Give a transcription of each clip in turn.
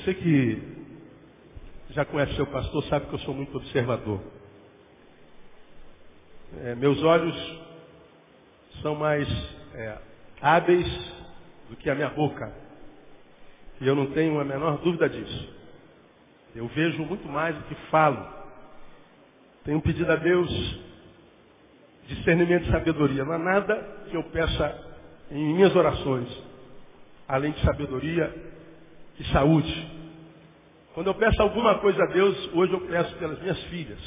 Você que já conhece seu pastor sabe que eu sou muito observador. É, meus olhos são mais é, hábeis do que a minha boca. E eu não tenho a menor dúvida disso. Eu vejo muito mais do que falo. Tenho pedido a Deus discernimento e sabedoria. Não há nada que eu peça em minhas orações, além de sabedoria e saúde. Quando eu peço alguma coisa a Deus, hoje eu peço pelas minhas filhas.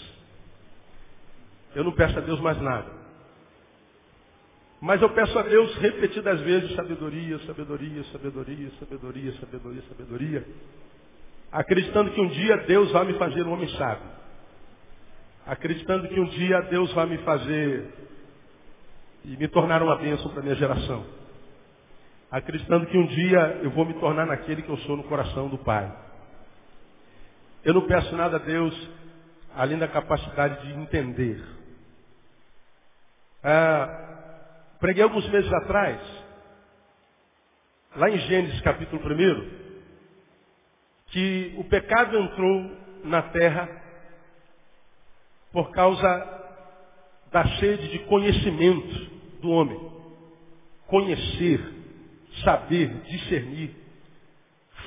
Eu não peço a Deus mais nada. Mas eu peço a Deus repetidas vezes sabedoria, sabedoria, sabedoria, sabedoria, sabedoria, sabedoria. Acreditando que um dia Deus vai me fazer um homem sábio. Acreditando que um dia Deus vai me fazer e me tornar uma bênção para a minha geração. Acreditando que um dia eu vou me tornar naquele que eu sou no coração do Pai. Eu não peço nada a Deus além da capacidade de entender. Ah, preguei alguns meses atrás, lá em Gênesis capítulo 1, que o pecado entrou na terra por causa da sede de conhecimento do homem. Conhecer, saber, discernir.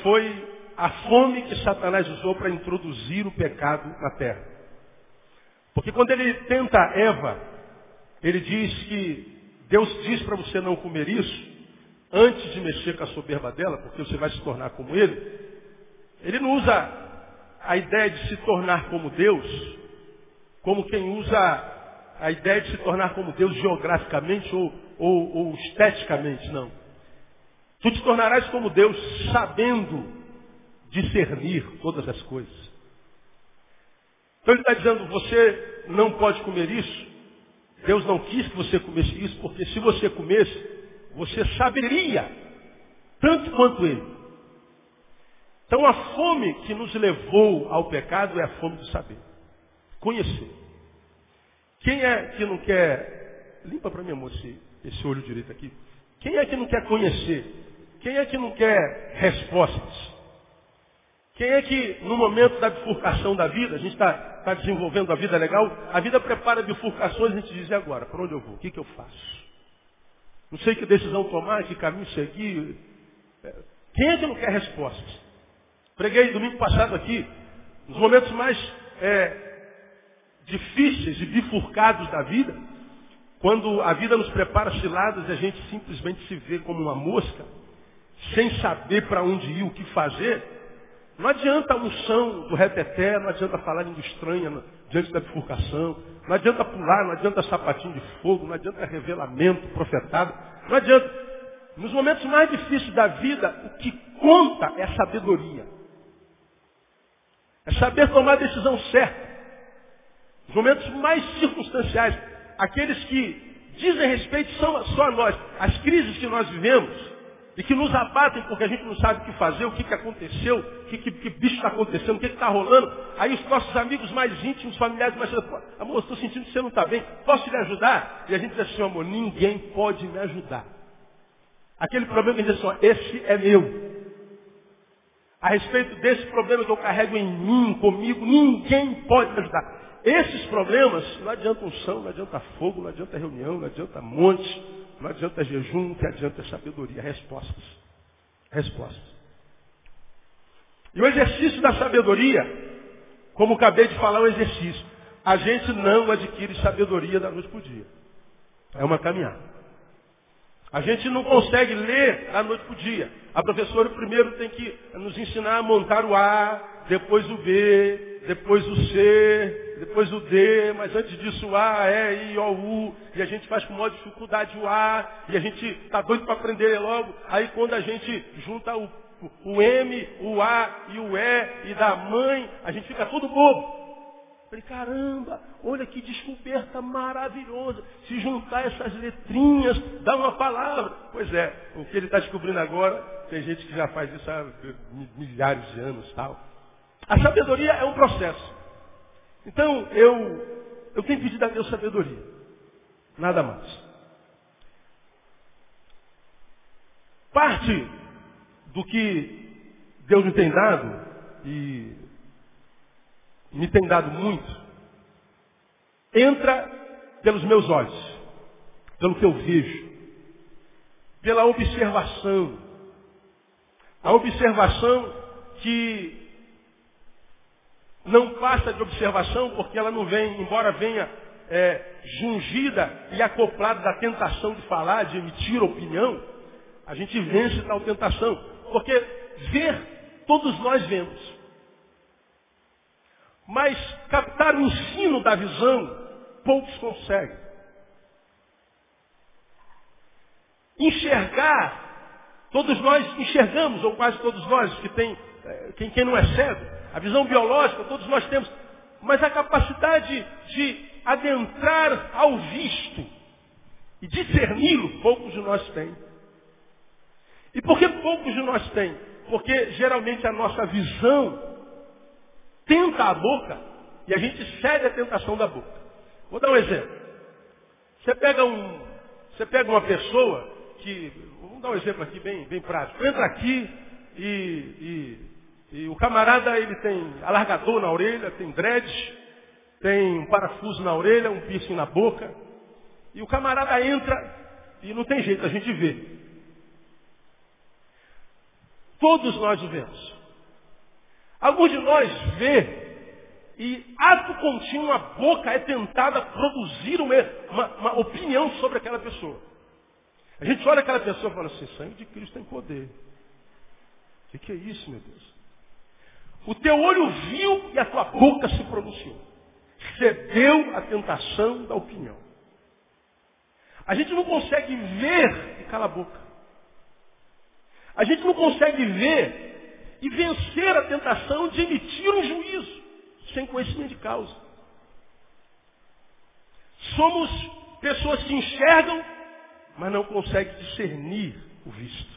Foi a fome que Satanás usou para introduzir o pecado na terra. Porque quando ele tenta Eva, ele diz que Deus diz para você não comer isso, antes de mexer com a soberba dela, porque você vai se tornar como ele. Ele não usa a ideia de se tornar como Deus, como quem usa a ideia de se tornar como Deus geograficamente ou, ou, ou esteticamente, não. Tu te tornarás como Deus, sabendo discernir todas as coisas. Então ele está dizendo, você não pode comer isso. Deus não quis que você comesse isso, porque se você comesse, você saberia tanto quanto ele. Então a fome que nos levou ao pecado é a fome do saber. Conhecer. Quem é que não quer. Limpa para mim, amor, esse, esse olho direito aqui. Quem é que não quer conhecer? Quem é que não quer respostas? Quem é que, no momento da bifurcação da vida, a gente está tá desenvolvendo a vida legal, a vida prepara bifurcações e a gente diz, e agora? Para onde eu vou? O que, que eu faço? Não sei que decisão tomar, que caminho seguir. É, quem é que não quer respostas? Preguei domingo passado aqui, nos momentos mais é, difíceis e bifurcados da vida, quando a vida nos prepara ciladas e a gente simplesmente se vê como uma mosca, sem saber para onde ir, o que fazer, não adianta a unção do reteté, não adianta falar língua estranha diante da bifurcação, não adianta pular, não adianta sapatinho de fogo, não adianta revelamento profetado, não adianta. Nos momentos mais difíceis da vida, o que conta é sabedoria. É saber tomar a decisão certa. Os momentos mais circunstanciais, aqueles que dizem respeito só a nós. As crises que nós vivemos, e que nos abatem porque a gente não sabe o que fazer, o que, que aconteceu, o que, que, que bicho está acontecendo, o que está rolando. Aí os nossos amigos mais íntimos, familiares mais amor, estou sentindo que você não está bem, posso lhe ajudar? E a gente diz assim, amor, ninguém pode me ajudar. Aquele problema diz assim, esse é meu. A respeito desse problema que eu carrego em mim, comigo, ninguém pode me ajudar. Esses problemas não adianta unção, não adianta fogo, não adianta reunião, não adianta monte, não adianta jejum, que adianta sabedoria. Respostas. Respostas. E o exercício da sabedoria, como acabei de falar, é um exercício. A gente não adquire sabedoria da noite para o dia. É uma caminhada. A gente não consegue ler da noite para o dia. A professora primeiro tem que nos ensinar a montar o A, depois o B, depois o C, depois o D, mas antes disso o A, E, I, O, U, e a gente faz com maior dificuldade o A, e a gente está doido para aprender logo. Aí quando a gente junta o, o M, o A e o E, e da mãe, a gente fica todo bobo. Falei, caramba, olha que descoberta maravilhosa. Se juntar essas letrinhas, dá uma palavra. Pois é, o que ele está descobrindo agora, tem gente que já faz isso há milhares de anos tal. A sabedoria é um processo. Então, eu, eu tenho pedido a Deus sabedoria. Nada mais. Parte do que Deus me tem dado, e me tem dado muito, entra pelos meus olhos, pelo que eu vejo, pela observação. A observação que não passa de observação porque ela não vem, embora venha é, jungida e acoplada da tentação de falar, de emitir opinião, a gente vence tal tentação. Porque ver, todos nós vemos. Mas captar o ensino da visão, poucos conseguem. Enxergar, todos nós enxergamos, ou quase todos nós, que tem, eh, quem, quem não é cego, a visão biológica, todos nós temos, mas a capacidade de adentrar ao visto e discerni-lo, poucos de nós têm. E por que poucos de nós têm? Porque geralmente a nossa visão tenta a boca e a gente cede à tentação da boca. Vou dar um exemplo. Você pega um, você pega uma pessoa que, vamos dar um exemplo aqui bem, bem prático. Entra aqui e, e, e o camarada ele tem alargador na orelha, tem dreads, tem um parafuso na orelha, um piercing na boca. E o camarada entra e não tem jeito, a gente vê. Todos nós o vemos. Alguns de nós vê e ato contínuo a boca é tentada produzir uma, uma, uma, opinião sobre aquela pessoa. A gente olha aquela pessoa e fala assim, sangue de Cristo tem poder. O que é isso, meu Deus? O teu olho viu e a tua boca se pronunciou. Cedeu à tentação da opinião. A gente não consegue ver e cala a boca. A gente não consegue ver e vencer a tentação de emitir um juízo sem conhecimento de causa. Somos pessoas que enxergam, mas não conseguem discernir o visto.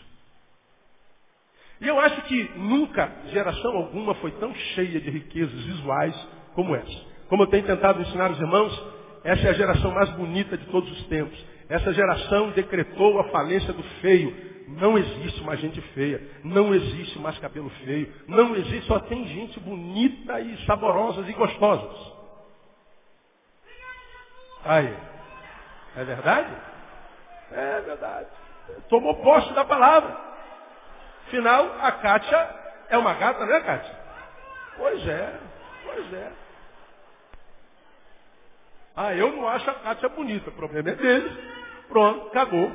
E eu acho que nunca geração alguma foi tão cheia de riquezas visuais como essa. Como eu tenho tentado ensinar os irmãos, essa é a geração mais bonita de todos os tempos. Essa geração decretou a falência do feio, não existe mais gente feia. Não existe mais cabelo feio. Não existe, só tem gente bonita e saborosas e gostosas. Aí. É verdade? É verdade. Tomou posse da palavra. Afinal, a Kátia é uma gata, né, Kátia? Pois é, pois é. Ah, eu não acho a Kátia bonita. O problema é dele. Pronto, acabou.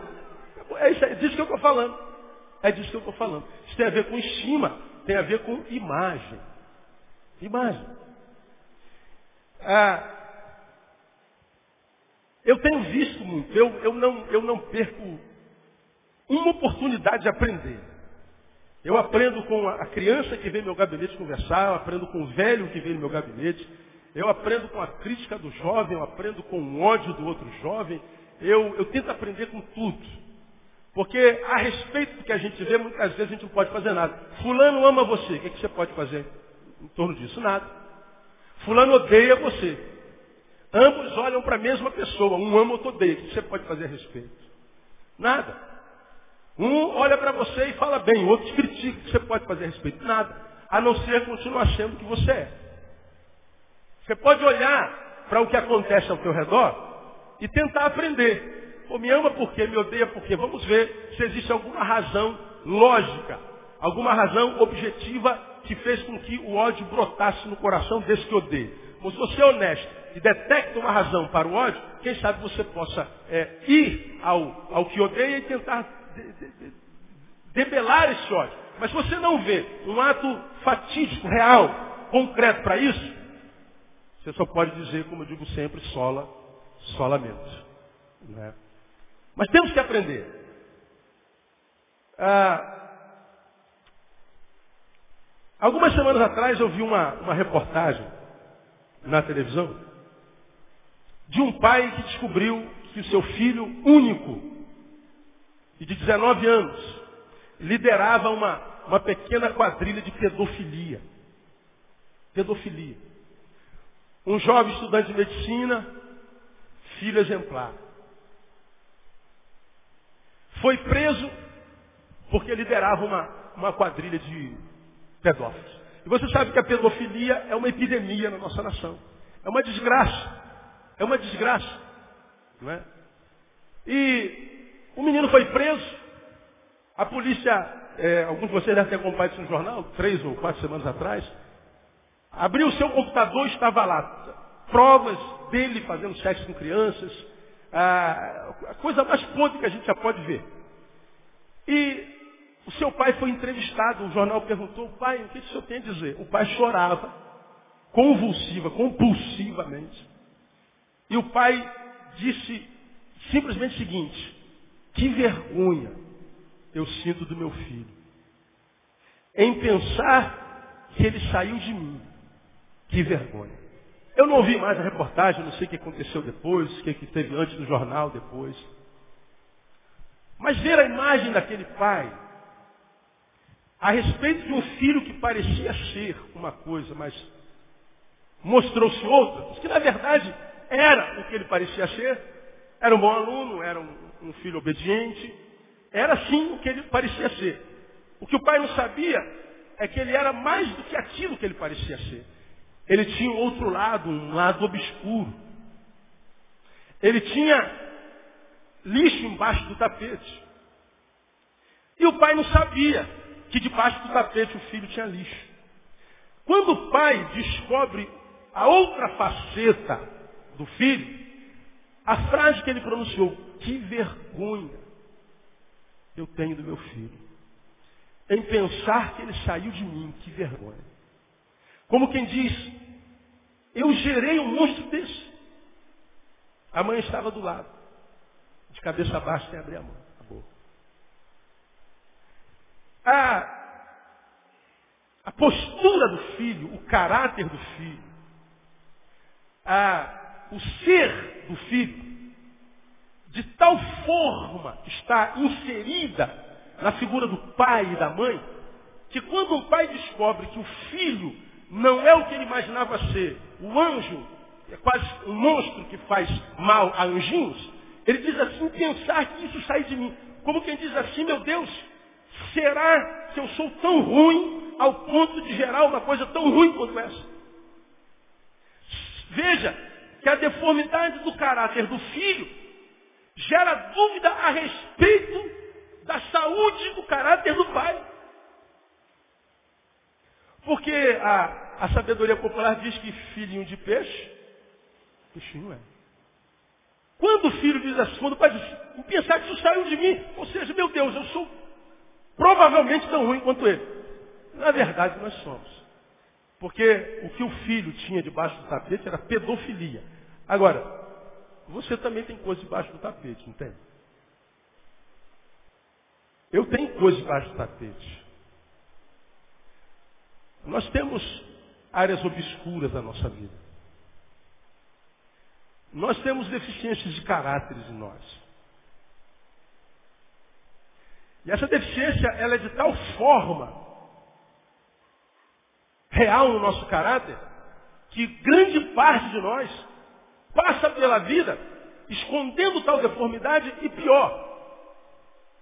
É, isso, é disso que eu estou falando. É disso que eu estou falando. Isso tem a ver com estima, tem a ver com imagem. Imagem. Ah, eu tenho visto muito, eu, eu, não, eu não perco uma oportunidade de aprender. Eu aprendo com a criança que vem no meu gabinete conversar, eu aprendo com o velho que vem no meu gabinete, eu aprendo com a crítica do jovem, eu aprendo com o ódio do outro jovem, eu, eu tento aprender com tudo. Porque a respeito do que a gente vê, muitas vezes a gente não pode fazer nada. Fulano ama você, o que, é que você pode fazer em torno disso? Nada. Fulano odeia você. Ambos olham para a mesma pessoa, um ama, outro odeia. O que você pode fazer a respeito? Nada. Um olha para você e fala bem, o outro te critica. Que você pode fazer a respeito? Nada. A não ser continuar sendo o que você é. Você pode olhar para o que acontece ao teu redor e tentar aprender. Pô, me ama por quê? Me odeia por quê? Vamos ver se existe alguma razão lógica, alguma razão objetiva que fez com que o ódio brotasse no coração desse que odeia. Mas se você é honesto e detecta uma razão para o ódio, quem sabe você possa é, ir ao, ao que odeia e tentar debelar esse ódio. Mas se você não vê um ato fatídico, real, concreto para isso, você só pode dizer, como eu digo sempre, sola, solamento. Né? Mas temos que aprender. Ah, algumas semanas atrás eu vi uma, uma reportagem na televisão de um pai que descobriu que o seu filho único, e de 19 anos, liderava uma, uma pequena quadrilha de pedofilia. Pedofilia. Um jovem estudante de medicina, filho exemplar. Foi preso porque liderava uma, uma quadrilha de pedófilos. E você sabe que a pedofilia é uma epidemia na nossa nação. É uma desgraça. É uma desgraça. Não é? E o menino foi preso. A polícia, é, alguns de vocês devem ter acompanhado isso no jornal, três ou quatro semanas atrás. Abriu o seu computador e estava lá. Provas dele fazendo sexo com crianças. A, a coisa mais podre que a gente já pode ver. E o seu pai foi entrevistado, o jornal perguntou, pai, o que o senhor tem a dizer? O pai chorava, convulsiva, compulsivamente. E o pai disse simplesmente o seguinte, que vergonha eu sinto do meu filho. Em pensar que ele saiu de mim. Que vergonha. Eu não ouvi mais a reportagem, não sei o que aconteceu depois, o que teve antes no jornal depois. Mas ver a imagem daquele pai a respeito de um filho que parecia ser uma coisa, mas mostrou-se outra, que na verdade era o que ele parecia ser, era um bom aluno, era um, um filho obediente, era sim o que ele parecia ser. O que o pai não sabia é que ele era mais do que aquilo que ele parecia ser. Ele tinha um outro lado, um lado obscuro. Ele tinha lixo embaixo do tapete. E o pai não sabia que debaixo do tapete o filho tinha lixo. Quando o pai descobre a outra faceta do filho, a frase que ele pronunciou, que vergonha eu tenho do meu filho. Em pensar que ele saiu de mim, que vergonha. Como quem diz, eu gerei um monstro desse. A mãe estava do lado, de cabeça baixa, sem abrir a mão. A, a postura do filho, o caráter do filho, a, o ser do filho, de tal forma está inserida na figura do pai e da mãe, que quando um pai descobre que o filho não é o que ele imaginava ser, o anjo é quase um monstro que faz mal a anjinhos, ele diz assim, pensar que isso sai de mim. Como quem diz assim, meu Deus, Será que eu sou tão ruim ao ponto de gerar uma coisa tão ruim quanto essa? Veja que a deformidade do caráter do filho gera dúvida a respeito da saúde do caráter do pai. Porque a, a sabedoria popular diz que filhinho de peixe, peixinho é. Quando o filho diz assim, quando o pai diz, pensar que isso saiu de mim, ou seja, meu Deus, eu sou Provavelmente tão ruim quanto ele. Na verdade, nós somos. Porque o que o filho tinha debaixo do tapete era pedofilia. Agora, você também tem coisa debaixo do tapete, não tem? Eu tenho coisa debaixo do tapete. Nós temos áreas obscuras da nossa vida. Nós temos deficiências de caráteres em nós. E essa deficiência, ela é de tal forma real no nosso caráter, que grande parte de nós passa pela vida escondendo tal deformidade e pior,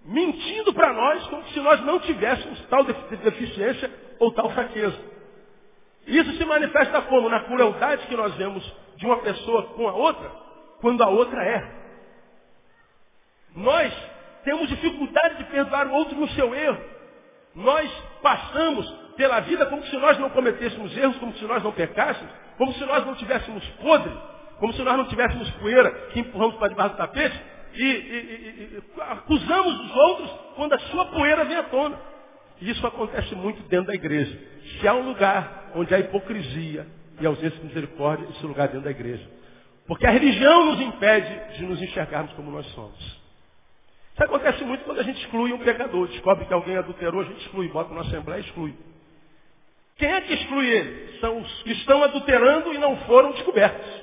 mentindo para nós como se nós não tivéssemos tal deficiência ou tal fraqueza. Isso se manifesta como? Na crueldade que nós vemos de uma pessoa com a outra, quando a outra é. Nós temos dificuldade de perdoar o outro no seu erro. Nós passamos pela vida como se nós não cometêssemos erros, como se nós não pecássemos, como se nós não tivéssemos podre, como se nós não tivéssemos poeira que empurramos para debaixo do tapete e, e, e, e acusamos os outros quando a sua poeira vem à tona. E isso acontece muito dentro da igreja. Se há um lugar onde há hipocrisia e ausência de misericórdia, esse lugar é dentro da igreja. Porque a religião nos impede de nos enxergarmos como nós somos. Isso acontece muito quando a gente exclui um pecador. Descobre que alguém adulterou, a gente exclui, bota na Assembleia e exclui. Quem é que exclui ele? São os que estão adulterando e não foram descobertos.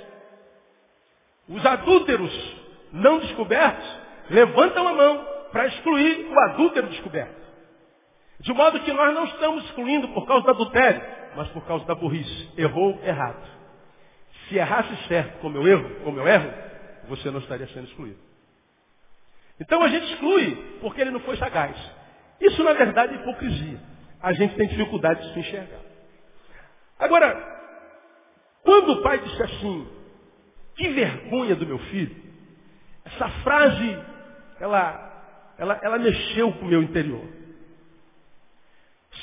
Os adúlteros não descobertos levantam a mão para excluir o adúltero descoberto. De modo que nós não estamos excluindo por causa do adultério, mas por causa da burrice. Errou errado. Se errasse certo como eu erro, como eu erro, você não estaria sendo excluído. Então a gente exclui porque ele não foi sagaz. Isso na verdade é hipocrisia. A gente tem dificuldade de se enxergar. Agora, quando o pai disse assim, que vergonha do meu filho, essa frase, ela, ela, ela mexeu com o meu interior.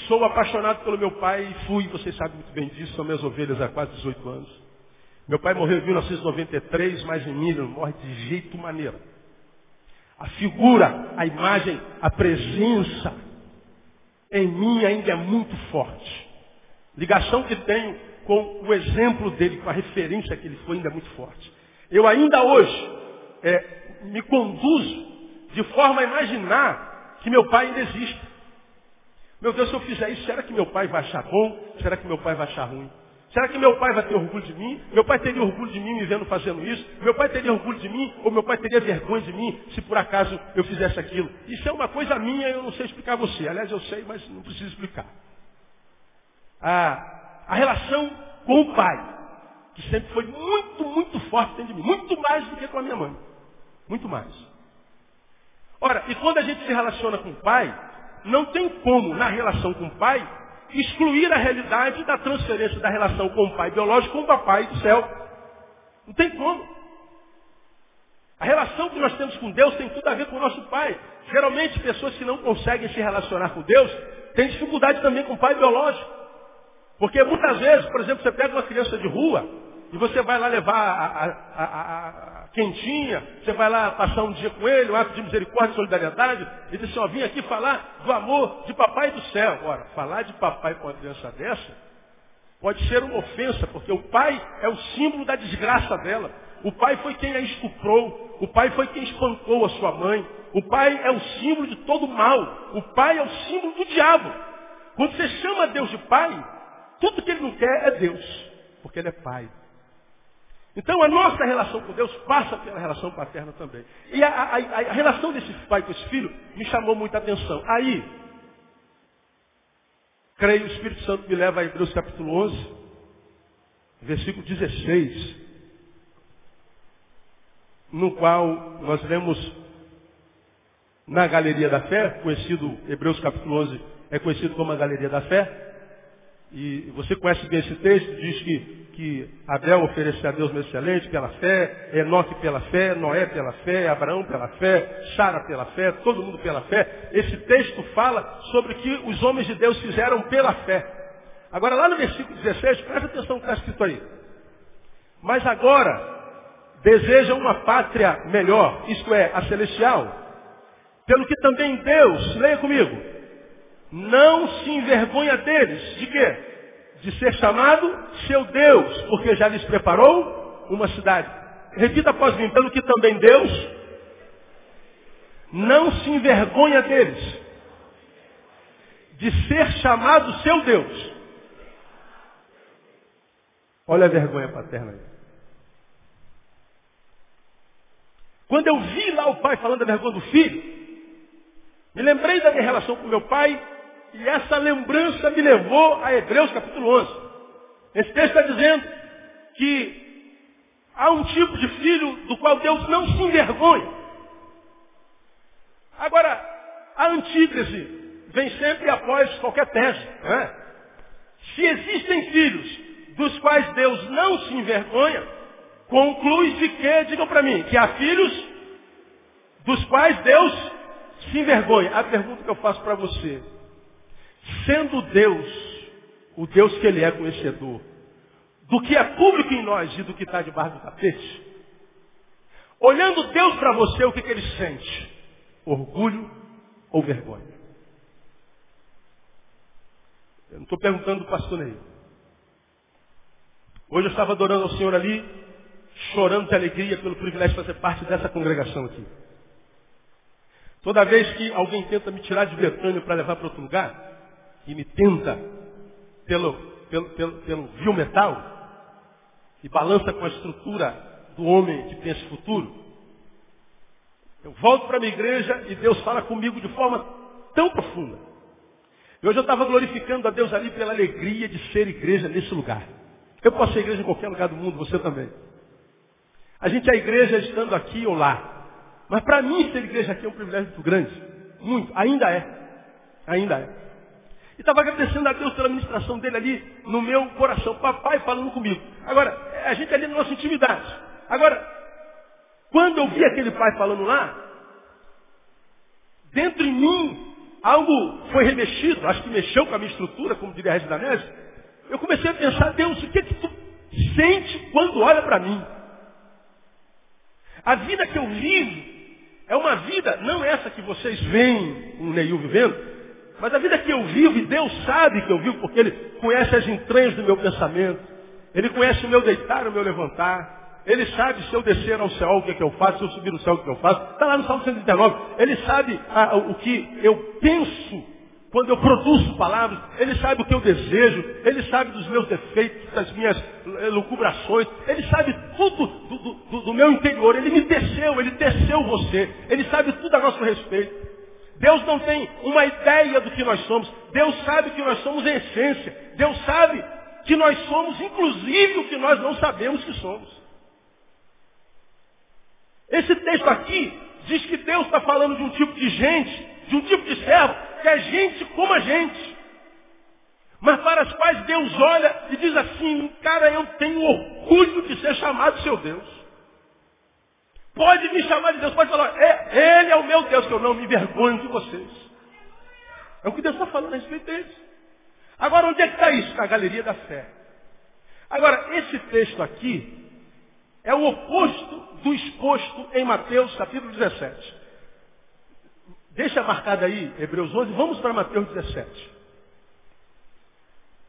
Sou apaixonado pelo meu pai e fui, vocês sabem muito bem disso, são minhas ovelhas há quase 18 anos. Meu pai morreu em 1993, mas em mim não morre de jeito maneiro. A figura, a imagem, a presença em mim ainda é muito forte. Ligação que tenho com o exemplo dele, com a referência que ele foi ainda muito forte. Eu ainda hoje é, me conduzo de forma a imaginar que meu pai ainda existe. Meu Deus, se eu fizer isso, será que meu pai vai achar bom? Será que meu pai vai achar ruim? Será que meu pai vai ter orgulho de mim? Meu pai teria orgulho de mim me vendo fazendo isso? Meu pai teria orgulho de mim? Ou meu pai teria vergonha de mim se por acaso eu fizesse aquilo? Isso é uma coisa minha, eu não sei explicar a você. Aliás, eu sei, mas não preciso explicar. A, a relação com o pai, que sempre foi muito, muito forte dentro de mim. Muito mais do que com a minha mãe. Muito mais. Ora, e quando a gente se relaciona com o pai, não tem como, na relação com o pai, excluir a realidade da transferência da relação com o pai biológico com o papai do céu. Não tem como. A relação que nós temos com Deus tem tudo a ver com o nosso pai. Geralmente, pessoas que não conseguem se relacionar com Deus têm dificuldade também com o pai biológico. Porque muitas vezes, por exemplo, você pega uma criança de rua e você vai lá levar a, a, a, a quentinha, você vai lá passar um dia com ele, um ato de misericórdia e solidariedade, e diz assim, ó, vim aqui falar do amor de papai do céu. Ora, falar de papai com uma criança dessa pode ser uma ofensa, porque o pai é o símbolo da desgraça dela. O pai foi quem a estuprou, o pai foi quem espancou a sua mãe, o pai é o símbolo de todo mal, o pai é o símbolo do diabo. Quando você chama Deus de pai, tudo que ele não quer é Deus, porque ele é pai. Então a nossa relação com Deus passa pela relação paterna também. E a, a, a, relação desse pai com esse filho me chamou muita atenção. Aí, creio o Espírito Santo me leva a Hebreus capítulo 11, versículo 16, no qual nós lemos na Galeria da Fé, conhecido, Hebreus capítulo 11 é conhecido como a Galeria da Fé, e você conhece bem esse texto, diz que, que Abel ofereceu a Deus no excelente pela fé, Enoque pela fé, Noé pela fé, Abraão pela fé, Sara pela fé, todo mundo pela fé. Esse texto fala sobre o que os homens de Deus fizeram pela fé. Agora lá no versículo 16, presta atenção no que está escrito aí. Mas agora desejam uma pátria melhor, isto é, a celestial. Pelo que também Deus, leia comigo, não se envergonha deles. De quê? De ser chamado seu Deus, porque já lhes preparou uma cidade. Repita após mim, pelo que também Deus não se envergonha deles. De ser chamado seu Deus. Olha a vergonha paterna aí. Quando eu vi lá o pai falando da vergonha do filho, me lembrei da minha relação com meu pai e essa lembrança me levou a Hebreus capítulo 11. Esse texto está dizendo que há um tipo de filho do qual Deus não se envergonha. Agora, a antítese vem sempre após qualquer tese. Né? Se existem filhos dos quais Deus não se envergonha, conclui de que, digam para mim, que há filhos dos quais Deus se envergonha. A pergunta que eu faço para você, Sendo Deus, o Deus que Ele é conhecedor, do que é público em nós e do que está debaixo do tapete, olhando Deus para você, o que, que Ele sente? Orgulho ou vergonha? Eu não estou perguntando do pastor Ney. Hoje eu estava adorando ao Senhor ali, chorando de alegria pelo privilégio de fazer parte dessa congregação aqui. Toda vez que alguém tenta me tirar de Betânia para levar para outro lugar, e me tenta, pelo, pelo, pelo, pelo viu metal e balança com a estrutura do homem que esse futuro. Eu volto para a minha igreja e Deus fala comigo de forma tão profunda. E hoje eu estava glorificando a Deus ali pela alegria de ser igreja nesse lugar. Eu posso ser igreja em qualquer lugar do mundo, você também. A gente é igreja estando aqui ou lá. Mas para mim ser igreja aqui é um privilégio muito grande. Muito. Ainda é. Ainda é. E estava agradecendo a Deus pela ministração dele ali no meu coração. Papai falando comigo. Agora, a gente ali na nossa intimidade. Agora, quando eu vi aquele pai falando lá, dentro de mim, algo foi remexido, acho que mexeu com a minha estrutura, como diria a Regina Danese. Eu comecei a pensar, Deus, o que, é que tu sente quando olha para mim? A vida que eu vivo é uma vida, não essa que vocês veem o Neil vivendo, mas a vida que eu vivo, e Deus sabe que eu vivo, porque Ele conhece as entranhas do meu pensamento. Ele conhece o meu deitar, o meu levantar. Ele sabe se eu descer ao céu, o que, é que eu faço, se eu subir no céu, o que eu faço. Está lá no Salmo 139. Ele sabe ah, o que eu penso quando eu produzo palavras. Ele sabe o que eu desejo. Ele sabe dos meus defeitos, das minhas eh, lucubrações. Ele sabe tudo do, do, do meu interior. Ele me desceu, ele desceu você. Ele sabe tudo a nosso respeito. Deus não tem uma ideia do que nós somos. Deus sabe que nós somos essência. Deus sabe que nós somos, inclusive, o que nós não sabemos que somos. Esse texto aqui diz que Deus está falando de um tipo de gente, de um tipo de servo, que é gente como a gente. Mas para as quais Deus olha e diz assim, cara, eu tenho orgulho de ser chamado seu Deus. Pode me chamar de Deus, pode falar, é, Ele é o meu Deus, que eu não me envergonho de vocês. É o que Deus está falando a respeito deles. Agora, onde é que está isso? Na galeria da fé. Agora, esse texto aqui é o oposto do exposto em Mateus capítulo 17. Deixa marcado aí Hebreus 11, vamos para Mateus 17.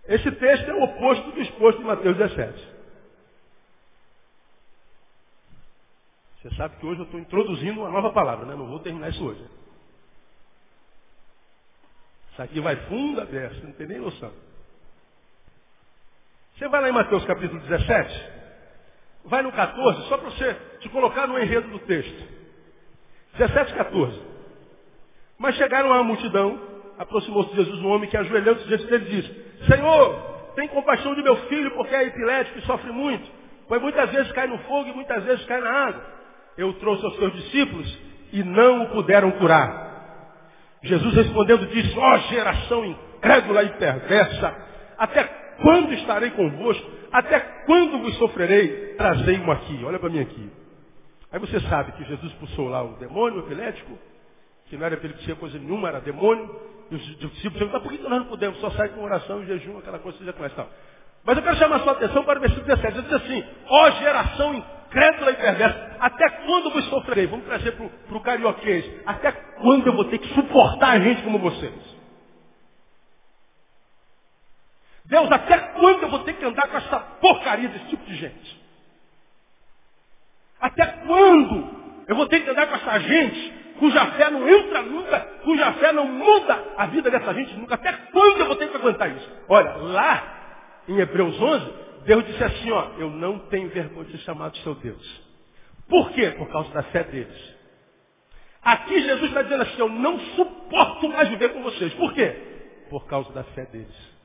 Esse texto é o oposto do exposto em Mateus 17. Você sabe que hoje eu estou introduzindo uma nova palavra, né? Não vou terminar isso hoje. Isso aqui vai fundo aberto, não tem nem noção. Você vai lá em Mateus capítulo 17, vai no 14, só para você te colocar no enredo do texto. 17, 14. Mas chegaram à multidão, aproximou-se de Jesus um homem que ajoelhou-se diante dele e disse, Senhor, tem compaixão de meu filho porque é epilético e sofre muito, pois muitas vezes cai no fogo e muitas vezes cai na água. Eu trouxe aos seus discípulos e não o puderam curar. Jesus respondendo disse, ó oh, geração incrédula e perversa, até quando estarei convosco? Até quando vos sofrerei? Trazei-mo aqui, olha para mim aqui. Aí você sabe que Jesus expulsou lá o demônio epilético, que não era epilepsia coisa nenhuma, era demônio, e os discípulos perguntaram, por que nós não podemos? Só sai com oração e jejum, aquela coisa que você já conhece. Tal. Mas eu quero chamar a sua atenção para o versículo 17. Ele diz assim, ó geração incrédula e perversa, até quando vos sofrerei? Vamos trazer para o carioquês. Até quando eu vou ter que suportar gente como vocês? Deus, até quando eu vou ter que andar com essa porcaria desse tipo de gente? Até quando eu vou ter que andar com essa gente cuja fé não entra nunca, cuja fé não muda a vida dessa gente nunca? Até quando eu vou ter que aguentar isso? Olha, lá em Hebreus 11, Deus disse assim, ó, eu não tenho vergonha de ser chamado seu Deus. Por quê? Por causa da fé deles. Aqui Jesus está dizendo assim, eu não suporto mais viver com vocês. Por quê? Por causa da fé deles.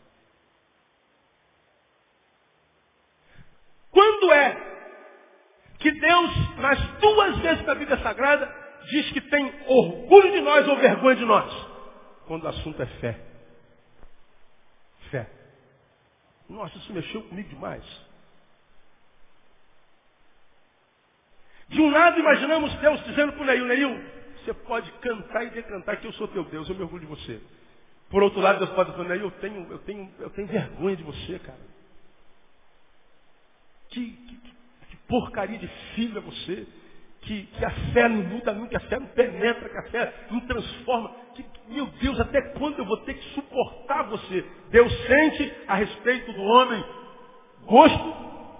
Quando é que Deus, nas duas vezes da Bíblia Sagrada, diz que tem orgulho de nós ou vergonha de nós? Quando o assunto é fé. Nossa, isso mexeu comigo demais. De um lado imaginamos Deus dizendo para o Neil, Neil, você pode cantar e decantar que eu sou teu Deus, eu me orgulho de você. Por outro lado, Deus pode dizer, Neil, eu tenho, eu, tenho, eu tenho vergonha de você, cara. Que, que, que porcaria de filho é você. Que, que, a fé não muda nunca, que a fé não penetra, que a fé não transforma. Que, meu Deus, até quando eu vou ter que suportar você? Deus sente a respeito do homem gosto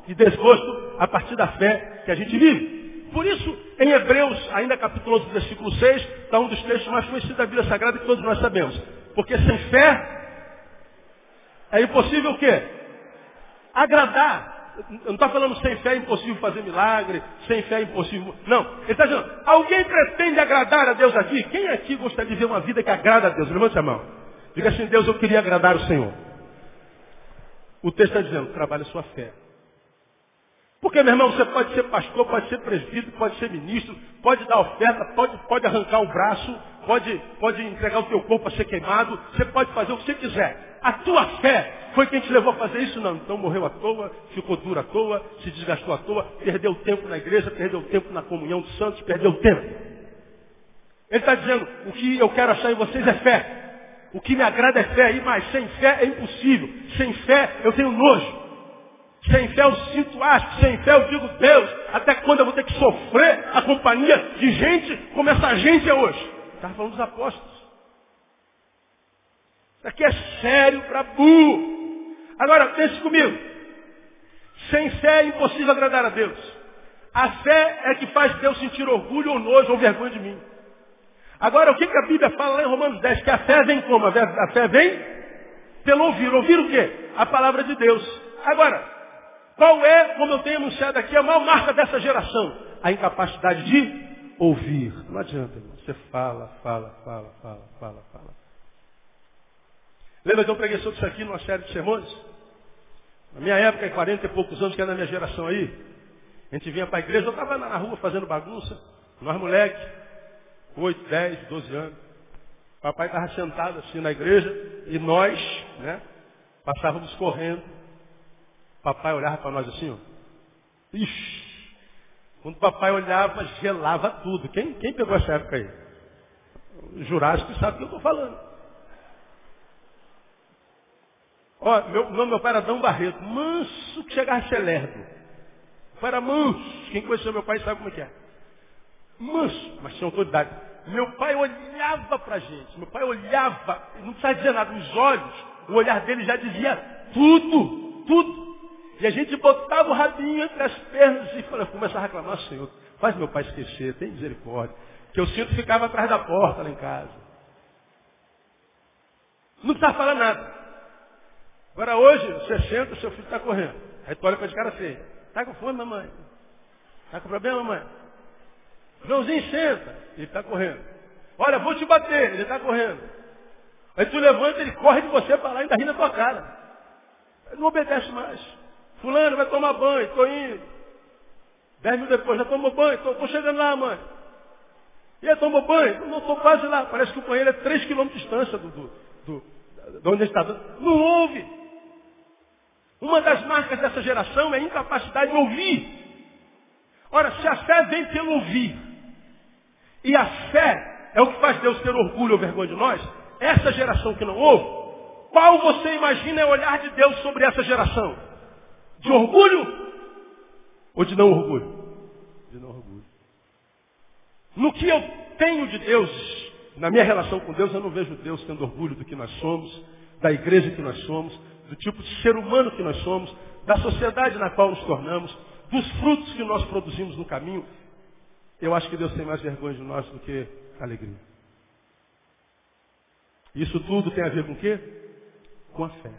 e desgosto a partir da fé que a gente vive. Por isso, em Hebreus, ainda capítulo 11, versículo 6, está um dos textos mais conhecidos da Bíblia Sagrada que todos nós sabemos. Porque sem fé É impossível o quê? Agradar. Não está falando sem fé é impossível fazer milagre, sem fé é impossível. Não. Ele está dizendo, alguém pretende agradar a Deus aqui? Quem aqui gostaria de ver uma vida que agrada a Deus? Levante a mão. Diga assim, Deus, eu queria agradar o Senhor. O texto está dizendo, trabalhe a sua fé. Porque, meu irmão, você pode ser pastor, pode ser presbítero, pode ser ministro, pode dar oferta, pode, pode arrancar o braço, pode, pode entregar o teu corpo a ser queimado, você pode fazer o que você quiser. A tua fé foi quem te levou a fazer isso? Não. Então morreu à toa, ficou duro à toa, se desgastou à toa, perdeu tempo na igreja, perdeu tempo na comunhão dos santos, perdeu tempo. Ele está dizendo, o que eu quero achar em vocês é fé. O que me agrada é fé, mas sem fé é impossível. Sem fé eu tenho nojo. Sem fé eu sinto asco, sem fé eu digo, Deus, até quando eu vou ter que sofrer a companhia de gente como essa gente é hoje? Estava falando dos apóstolos. Isso aqui é sério para burro. Agora, pense comigo. Sem fé é impossível agradar a Deus. A fé é que faz Deus sentir orgulho ou nojo ou vergonha de mim. Agora, o que, que a Bíblia fala lá em Romanos 10? Que a fé vem como? A fé vem pelo ouvir. Ouvir o quê? A palavra de Deus. Agora, qual é, como eu tenho anunciado aqui, a maior marca dessa geração? A incapacidade de ouvir. Não adianta, irmão. Você fala, fala, fala, fala, fala, fala. Lembra que eu preguei sobre isso aqui numa série de sermões? Na minha época, em 40 e poucos anos, que é na minha geração aí, a gente vinha para a igreja, eu estava na rua fazendo bagunça, nós moleque, 8, 10, 12 anos. Papai estava sentado assim na igreja e nós, né, passávamos correndo Papai olhava para nós assim, ó. Ixi. Quando o papai olhava, gelava tudo. Quem, quem pegou essa época aí? O Jurássico sabe o que eu estou falando. Ó, meu, meu, meu pai era Dão Barreto, manso que chegava a ser lerdo. O pai era manso. Quem conheceu meu pai sabe como é que é. Manso, mas tinha autoridade. Meu pai olhava para a gente. Meu pai olhava, não precisava dizer nada. Os olhos, o olhar dele já dizia tudo, tudo. E a gente botava o rabinho entre as pernas e começava a reclamar, Senhor, faz meu pai esquecer, tem misericórdia. Que eu sinto ficava atrás da porta lá em casa. Não precisava falar nada. Agora hoje, você senta, seu filho está correndo. Aí tu olha para de cara feia. Está com fome, mamãe? Está com problema, mamãe? Joãozinho senta, ele está correndo. Olha, vou te bater, ele está correndo. Aí tu levanta, ele corre de você para lá e ainda ri na tua cara. Ele não obedece mais. Fulano, vai tomar banho, estou indo. Dez minutos depois, já tomou banho, estou chegando lá, mãe. E aí tomou banho? Não estou quase lá. Parece que o banheiro é três quilômetros de distância do, do, do, de onde está. Não ouve. Uma das marcas dessa geração é a incapacidade de ouvir. Ora, se a fé vem pelo ouvir, e a fé é o que faz Deus ter orgulho ou vergonha de nós, essa geração que não ouve, qual você imagina é o olhar de Deus sobre essa geração? De orgulho ou de não orgulho? De não orgulho. No que eu tenho de Deus, na minha relação com Deus, eu não vejo Deus tendo orgulho do que nós somos, da igreja que nós somos, do tipo de ser humano que nós somos, da sociedade na qual nos tornamos, dos frutos que nós produzimos no caminho. Eu acho que Deus tem mais vergonha de nós do que alegria. Isso tudo tem a ver com o quê? Com a fé.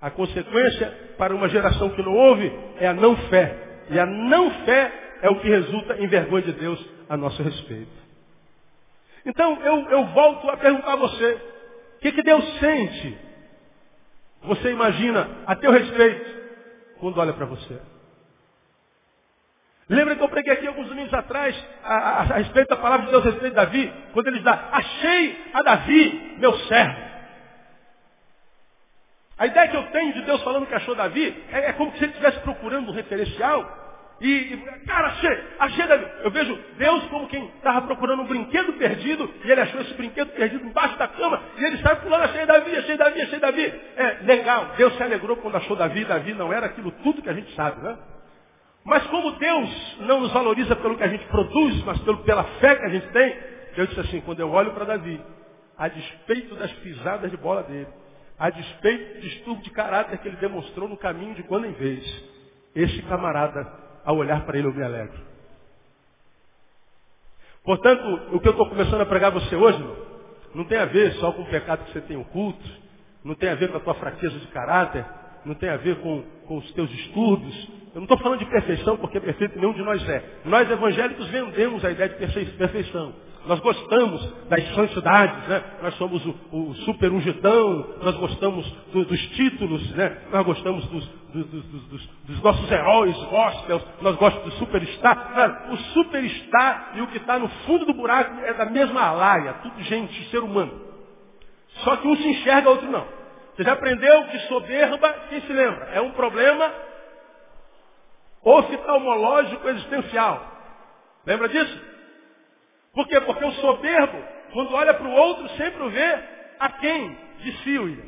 A consequência para uma geração que não ouve é a não fé. E a não fé é o que resulta em vergonha de Deus a nosso respeito. Então eu, eu volto a perguntar a você, o que, que Deus sente? Você imagina a teu respeito quando olha para você? Lembra que eu preguei aqui alguns domingos atrás a, a, a, respeito da palavra de Deus a respeito de Davi, quando ele diz, achei a Davi, meu servo. A ideia que eu tenho de Deus falando que achou Davi é, é como se ele estivesse procurando um referencial. E, e cara, achei, achei Davi. Eu vejo Deus como quem estava procurando um brinquedo perdido e ele achou esse brinquedo perdido embaixo da cama e ele sai pulando, achei Davi, achei Davi, achei Davi. É legal, Deus se alegrou quando achou Davi. Davi não era aquilo tudo que a gente sabe, né? Mas como Deus não nos valoriza pelo que a gente produz, mas pelo, pela fé que a gente tem, Deus disse assim, quando eu olho para Davi, a despeito das pisadas de bola dele, a despeito do distúrbio de caráter que ele demonstrou no caminho de quando em vez. Esse camarada, ao olhar para ele, eu me alegro. Portanto, o que eu estou começando a pregar a você hoje, não tem a ver só com o pecado que você tem oculto, não tem a ver com a tua fraqueza de caráter, não tem a ver com, com os teus distúrbios. Eu não estou falando de perfeição, porque perfeito nenhum de nós é. Nós evangélicos vendemos a ideia de perfeição. Nós gostamos das santidades, né? Nós somos o, o super ungidão, nós gostamos do, dos títulos, né? Nós gostamos dos, dos, dos, nossos heróis gospels, nós gostamos do superstar. O superstar e o que está no fundo do buraco é da mesma alaia, tudo gente, ser humano. Só que um se enxerga, outro não. Você já aprendeu que soberba, quem se lembra? É um problema oftalmológico existencial. Lembra disso? Por quê? Porque o soberbo, quando olha para o outro, sempre o vê a quem de si, William.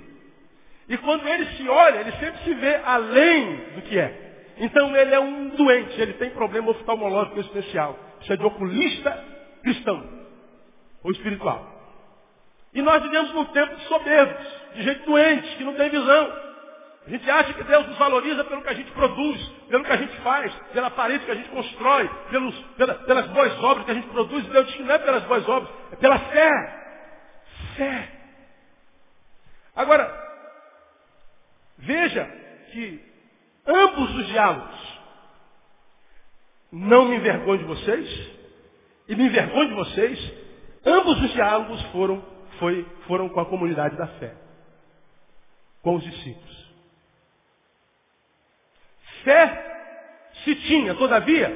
E quando ele se olha, ele sempre se vê além do que é. Então ele é um doente, ele tem problema oftalmológico existencial. Isso é de oculista cristão ou espiritual. E nós vivemos num tempo de soberbos, de gente doente, que não tem visão. A gente acha que Deus nos valoriza pelo que a gente produz, pelo que a gente faz, pela aparência que a gente constrói, pelos, pela, pelas boas obras que a gente produz. Deus diz que não é pelas boas obras, é pela fé. Fé. Agora, veja que ambos os diálogos, não me envergonho de vocês, e me envergonho de vocês, ambos os diálogos foram foi, foram com a comunidade da fé, com os discípulos. Fé se tinha, todavia,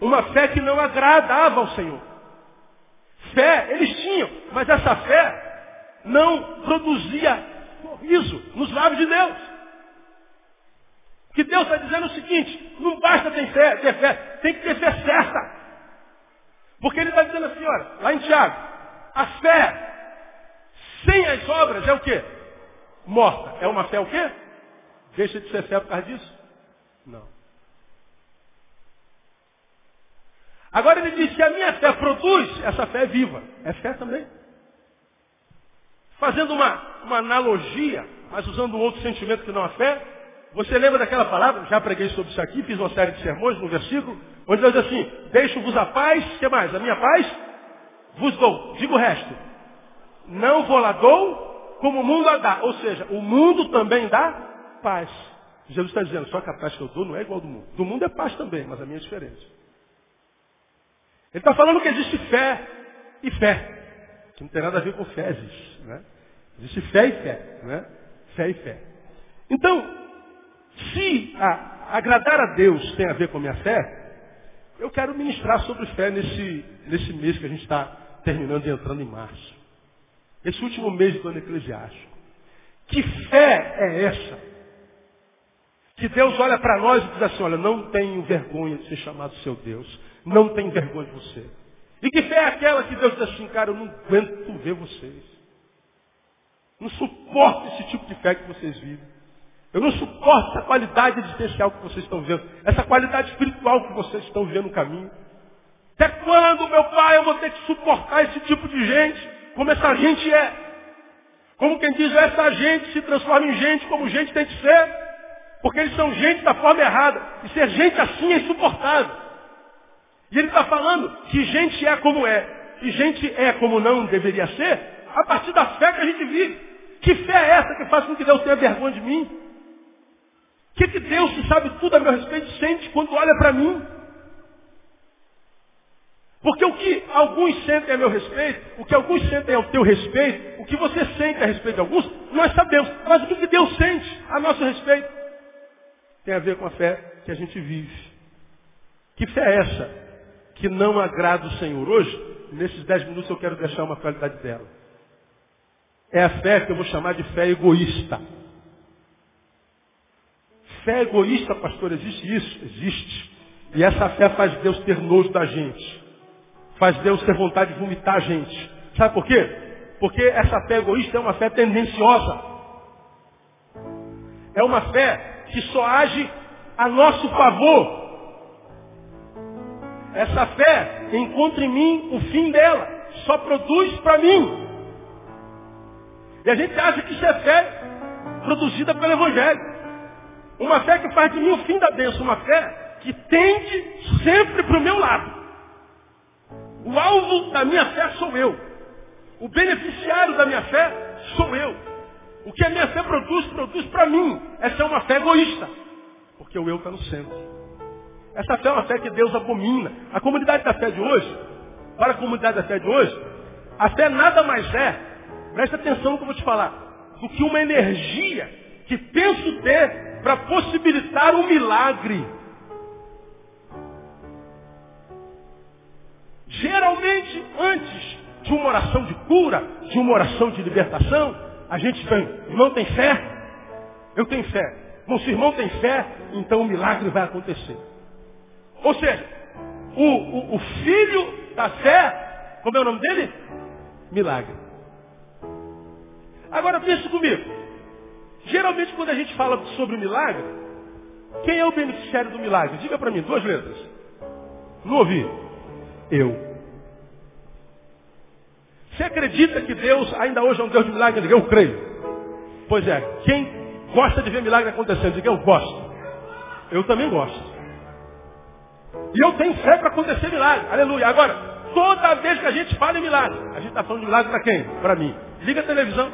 uma fé que não agradava ao Senhor. Fé eles tinham, mas essa fé não produzia sorriso nos lábios de Deus. Que Deus está dizendo o seguinte, não basta ter fé, ter fé, tem que ter fé certa. Porque ele está dizendo assim, olha, lá em Tiago, a fé sem as obras é o quê? Morta. É uma fé o quê? Deixa de ser fé por causa disso? Não. Agora ele diz que a minha fé produz, essa fé é viva. É fé também. Fazendo uma, uma analogia, mas usando um outro sentimento que não a fé, você lembra daquela palavra? Já preguei sobre isso aqui, fiz uma série de sermões no versículo, onde Deus diz assim, deixo-vos a paz, que mais? A minha paz vos dou. Diga o resto não vou lá dou, como o mundo a dá. Ou seja, o mundo também dá paz. Jesus está dizendo, só que a paz que eu dou não é igual do mundo. Do mundo é paz também, mas a minha é diferente. Ele está falando que existe fé e fé. Que não tem nada a ver com fezes. Né? Existe fé e fé. Né? Fé e fé. Então, se a, agradar a Deus tem a ver com a minha fé, eu quero ministrar sobre fé nesse, nesse mês que a gente está terminando e entrando em março. Esse último mês do ano eclesiástico. Que fé é essa? Que Deus olha para nós e diz assim, olha, não tenho vergonha de ser chamado seu Deus. Não tenho vergonha de você. E que fé é aquela que Deus diz assim, cara, eu não aguento ver vocês. Não suporto esse tipo de fé que vocês vivem. Eu não suporto essa qualidade existencial que vocês estão vendo. Essa qualidade espiritual que vocês estão vendo no caminho. Até quando, meu pai, eu vou ter que suportar esse tipo de gente? como essa gente é. Como quem diz, essa gente se transforma em gente como gente tem que ser. Porque eles são gente da forma errada. E ser gente assim é insuportável. E ele está falando que gente é como é. E gente é como não deveria ser, a partir da fé que a gente vive. Que fé é essa que faz com que Deus tenha vergonha de mim? O que, que Deus, que sabe tudo a meu respeito, sente quando olha para mim? Porque o que alguns sentem a meu respeito, o que alguns sentem ao teu respeito, o que você sente a respeito de alguns, nós sabemos. Mas o que Deus sente a nosso respeito tem a ver com a fé que a gente vive. Que fé é essa que não agrada o Senhor? Hoje, nesses dez minutos, eu quero deixar uma qualidade dela. É a fé que eu vou chamar de fé egoísta. Fé egoísta, pastor, existe isso? Existe. E essa fé faz Deus ter nojo da gente faz Deus ter vontade de vomitar a gente. Sabe por quê? Porque essa fé egoísta é uma fé tendenciosa. É uma fé que só age a nosso favor. Essa fé encontra em mim o fim dela. Só produz para mim. E a gente acha que isso é fé produzida pelo Evangelho. Uma fé que faz de mim o fim da bênção. Uma fé que tende sempre para o meu lado. O alvo da minha fé sou eu. O beneficiário da minha fé sou eu. O que a minha fé produz, produz para mim. Essa é uma fé egoísta. Porque o eu está no centro. Essa fé é uma fé que Deus abomina. A comunidade da fé de hoje, para a comunidade da fé de hoje, a fé nada mais é, presta atenção no que eu vou te falar, do que uma energia que penso ter para possibilitar um milagre. Geralmente, antes de uma oração de cura, de uma oração de libertação, a gente vem, irmão tem fé? Eu tenho fé. Bom, se irmão tem fé, então o milagre vai acontecer. Ou seja, o, o, o filho da fé, como é o nome dele? Milagre. Agora pense comigo. Geralmente quando a gente fala sobre o milagre, quem é o beneficiário do milagre? Diga para mim, duas letras. Não ouvi. Eu. Você acredita que Deus ainda hoje é um Deus de milagre? Diga, eu creio. Pois é, quem gosta de ver milagre acontecendo? Diga, eu gosto. Eu também gosto. E eu tenho fé para acontecer milagre. Aleluia. Agora, toda vez que a gente fala em milagre, a gente está falando de milagre para quem? Para mim. Liga a televisão.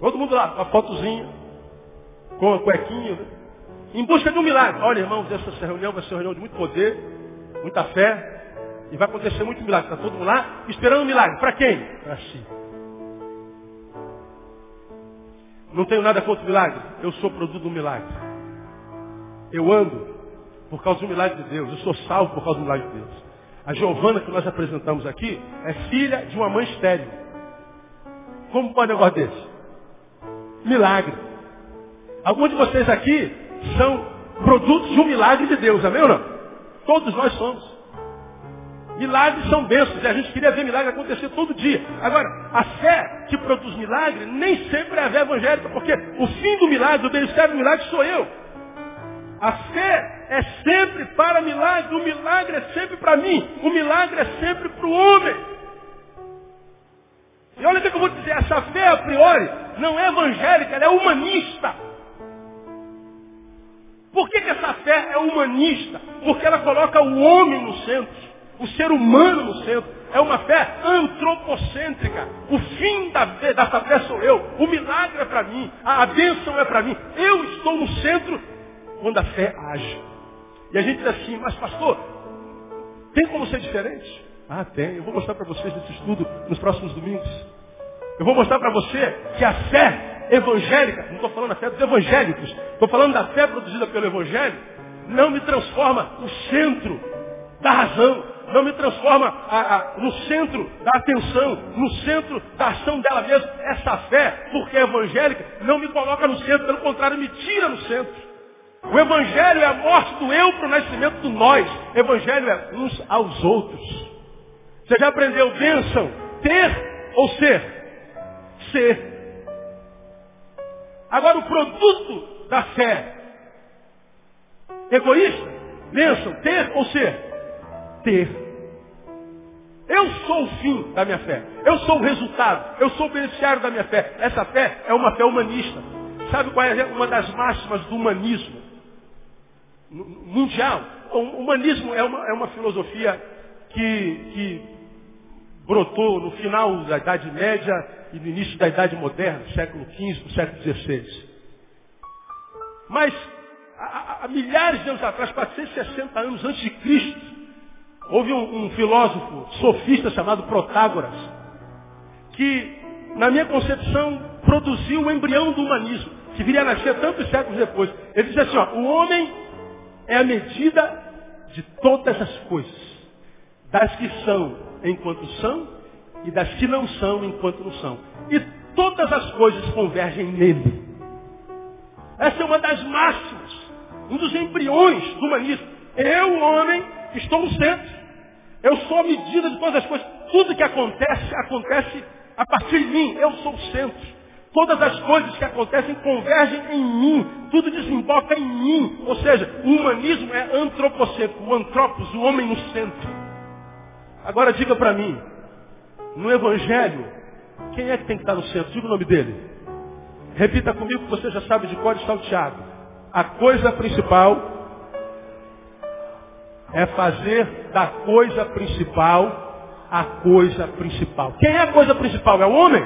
Todo mundo lá, com a fotozinha, com a cuequinha, né? em busca de um milagre. Olha, irmãos, essa reunião vai ser uma reunião de muito poder, muita fé, e vai acontecer muito milagre. Está todo mundo lá esperando um milagre. Para quem? Para si. Não tenho nada contra o milagre. Eu sou produto do milagre. Eu ando por causa do milagre de Deus. Eu sou salvo por causa do milagre de Deus. A Giovana que nós apresentamos aqui é filha de uma mãe estéril. Como pode um negócio desse? Milagre. Alguns de vocês aqui são produtos de um milagre de Deus, amém ou não? Todos nós somos. Milagres são bênçãos e a gente queria ver milagre acontecer todo dia. Agora, a fé que produz milagre nem sempre é a fé evangélica, porque o fim do milagre, o beneficiário do milagre sou eu. A fé é sempre para milagre, o milagre é sempre para mim, o milagre é sempre para o homem. E olha o que eu vou dizer, essa fé a priori não é evangélica, ela é humanista. Por que, que essa fé é humanista? Porque ela coloca o homem no centro o ser humano no centro. É uma fé antropocêntrica. O fim da fé, dessa fé sou eu. O milagre é para mim. A bênção é para mim. Eu estou no centro quando a fé age. E a gente diz assim, mas pastor, tem como ser diferente? Ah, tem. Eu vou mostrar para vocês nesse estudo nos próximos domingos. Eu vou mostrar para você que a fé evangélica, não estou falando da fé dos evangélicos, estou falando da fé produzida pelo Evangelho, não me transforma no centro da razão não me transforma a, a, no centro da atenção, no centro da ação dela mesma. Essa fé, porque é evangélica, não me coloca no centro, pelo contrário, me tira no centro. O evangelho é a morte do eu para o nascimento do nós. Evangelho é uns aos outros. Você já aprendeu bênção? Ter ou ser? Ser. Agora o produto da fé. Egoísta? Bênção? Ter ou ser? Ter. Eu sou o fim da minha fé. Eu sou o resultado. Eu sou o beneficiário da minha fé. Essa fé é uma fé humanista. Sabe qual é uma das máximas do humanismo mundial? O humanismo é uma, é uma filosofia que, que brotou no final da Idade Média e no início da Idade Moderna, século XV, século XVI. Mas, há milhares de anos atrás, 460 anos antes de Cristo, Houve um, um filósofo sofista chamado Protágoras, que, na minha concepção, produziu o embrião do humanismo, que viria a nascer tantos séculos depois. Ele disse assim, ó, o homem é a medida de todas as coisas, das que são enquanto são e das que não são enquanto não são. E todas as coisas convergem nele. Essa é uma das máximas, um dos embriões do humanismo. Eu, homem, estou no centro. Eu sou a medida de todas as coisas. Tudo que acontece, acontece a partir de mim. Eu sou o centro. Todas as coisas que acontecem convergem em mim. Tudo desemboca em mim. Ou seja, o humanismo é antropocêntrico. O antropos, o homem no centro. Agora diga para mim, no Evangelho, quem é que tem que estar no centro? Diga o nome dele. Repita comigo que você já sabe de cor está o Tiago. A coisa principal é fazer da coisa principal a coisa principal. Quem é a coisa principal? É o homem?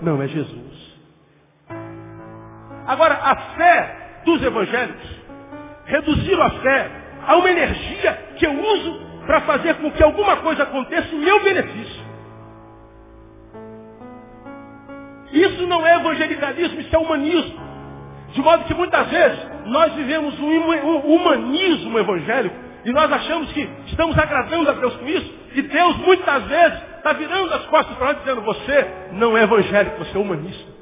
Não, é Jesus. Agora, a fé dos evangélicos reduziram a fé a uma energia que eu uso para fazer com que alguma coisa aconteça em meu benefício. Isso não é evangelicalismo, isso é humanismo. De modo que muitas vezes nós vivemos um humanismo evangélico e nós achamos que estamos agradando a Deus com isso. E Deus muitas vezes está virando as costas para nós dizendo, você não é evangélico, você é humanista.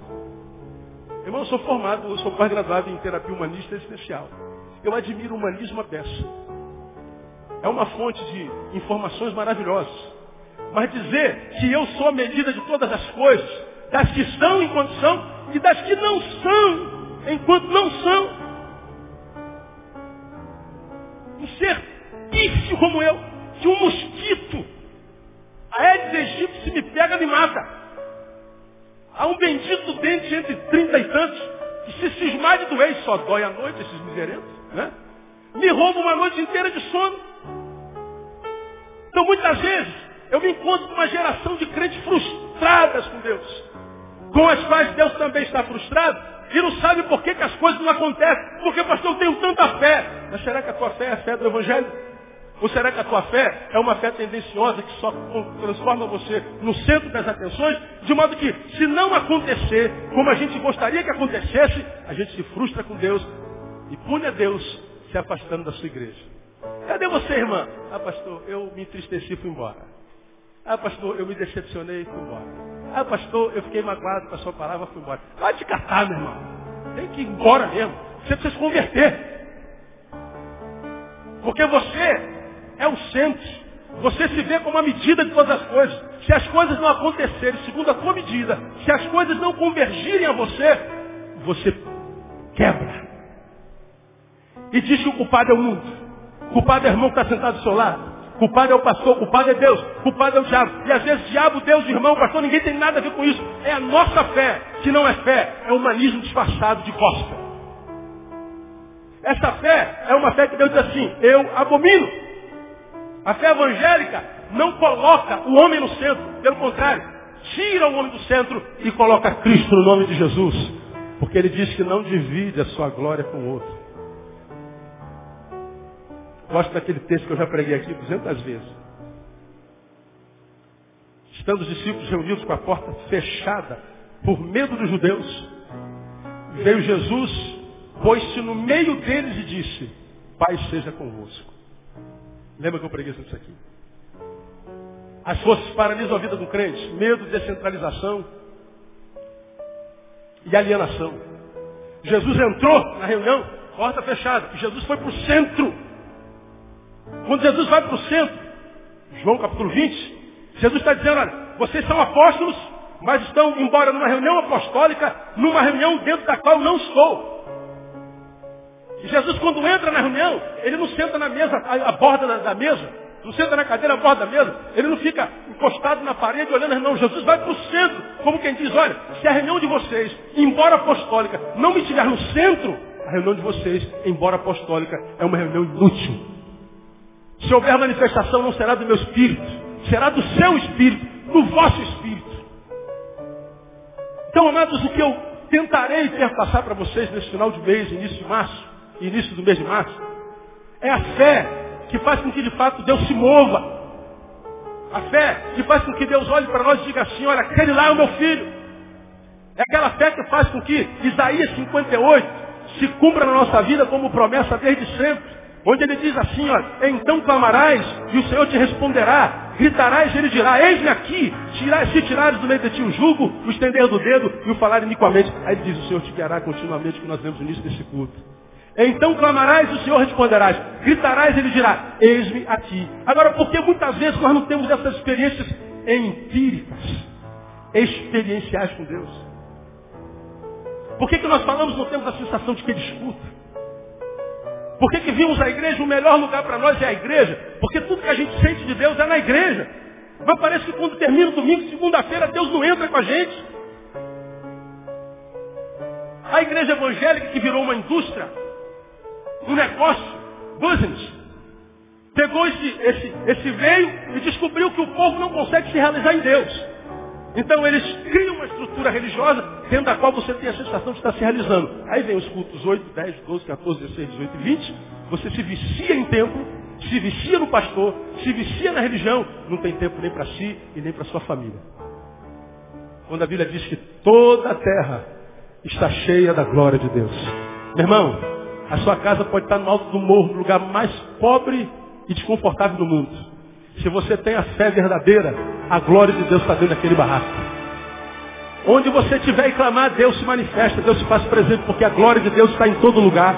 Irmão, eu sou formado, eu sou pós-graduado em terapia humanista especial. Eu admiro o humanismo a peça. É uma fonte de informações maravilhosas. Mas dizer que eu sou a medida de todas as coisas, das que são enquanto são e das que não são enquanto não são. Um ser pífio como eu, que um mosquito, a Aedes aegypti, se me pega, me mata. Há um bendito dente entre trinta e tantos, que se cismar de doer, só dói à noite, esses miserentos, né? Me rouba uma noite inteira de sono. Então muitas vezes eu me encontro com uma geração de crentes frustradas com Deus, com as quais Deus também está frustrado, e não sabe por que, que as coisas não acontecem. Porque, pastor, eu tenho tanta fé. Mas será que a tua fé é a fé do Evangelho? Ou será que a tua fé é uma fé tendenciosa que só transforma você no centro das atenções, de modo que, se não acontecer como a gente gostaria que acontecesse, a gente se frustra com Deus e pune a Deus se afastando da sua igreja. Cadê você, irmã? Ah, pastor, eu me entristeci e fui embora. Ah, pastor, eu me decepcionei e fui embora. Ah, pastor, eu fiquei magoado com a sua palavra e fui embora. Vai te catar, meu irmão. Tem que ir embora mesmo. Você precisa se converter. Porque você é o centro. Você se vê como a medida de todas as coisas. Se as coisas não acontecerem segundo a tua medida, se as coisas não convergirem a você, você quebra. E diz que o culpado é o mundo. O culpado é o irmão que está sentado do seu lado. O culpado é o pastor, o culpado é Deus, o culpado é o diabo. E às vezes diabo, Deus, irmão, pastor, ninguém tem nada a ver com isso. É a nossa fé, que não é fé, é humanismo disfarçado de gospel. Essa fé é uma fé que Deus diz assim, eu abomino. A fé evangélica não coloca o homem no centro, pelo contrário, tira o homem do centro e coloca Cristo no nome de Jesus. Porque ele diz que não divide a sua glória com o outro. Gosto daquele texto que eu já preguei aqui duzentas vezes. Estando os discípulos reunidos com a porta fechada, por medo dos judeus, veio Jesus, pôs-se no meio deles e disse, Pai seja convosco. Lembra que eu preguei sobre isso aqui? As forças paralisam a vida do crente. Medo, descentralização e alienação. Jesus entrou na reunião, porta fechada. Jesus foi para o centro. Quando Jesus vai para o centro, João capítulo 20, Jesus está dizendo, olha, vocês são apóstolos, mas estão, embora numa reunião apostólica, numa reunião dentro da qual não estou. Jesus, quando entra na reunião, ele não senta na mesa, à borda da, da mesa, não senta na cadeira à borda da mesa, ele não fica encostado na parede olhando, não. Jesus vai para o centro, como quem diz, olha, se a reunião de vocês, embora apostólica, não me tiver no centro, a reunião de vocês, embora apostólica, é uma reunião inútil. Se houver manifestação, não será do meu espírito, será do seu espírito, do vosso espírito. Então, amados, o que eu tentarei passar para vocês nesse final de mês, início de março, início do mês de março, é a fé que faz com que de fato Deus se mova. A fé que faz com que Deus olhe para nós e diga assim, olha, aquele lá é o meu filho. É aquela fé que faz com que Isaías 58 se cumpra na nossa vida como promessa desde sempre. Onde ele diz assim, olha, então clamarás e o Senhor te responderá, gritarás e ele dirá, eis-me aqui, se tirares do meio de ti o jugo, o estender do dedo e o falar iniquamente. Aí ele diz, o Senhor te guiará continuamente, que nós vemos no início desse culto. Então clamarás e o Senhor responderás. Gritarás e ele dirá, eis-me aqui. Agora, por que muitas vezes nós não temos essas experiências empíricas, experienciais com Deus? Por que, que nós falamos não temos a sensação de que Ele escuta? Por que, que vimos a igreja, o melhor lugar para nós é a igreja? Porque tudo que a gente sente de Deus é na igreja. Mas parece que quando termina o domingo, segunda-feira, Deus não entra com a gente. A igreja evangélica que virou uma indústria, um negócio, business. Pegou esse, esse, esse veio e descobriu que o povo não consegue se realizar em Deus. Então eles criam uma estrutura religiosa dentro da qual você tem a sensação de estar se realizando. Aí vem os cultos 8, 10, 12, 14, 16, 18 e 20. Você se vicia em templo, se vicia no pastor, se vicia na religião, não tem tempo nem para si e nem para sua família. Quando a Bíblia diz que toda a terra está cheia da glória de Deus. Meu irmão, a sua casa pode estar no alto do morro, no lugar mais pobre e desconfortável do mundo. Se você tem a fé verdadeira, a glória de Deus está dentro daquele barraco. Onde você estiver e clamar, Deus se manifesta, Deus se faz presente, porque a glória de Deus está em todo lugar.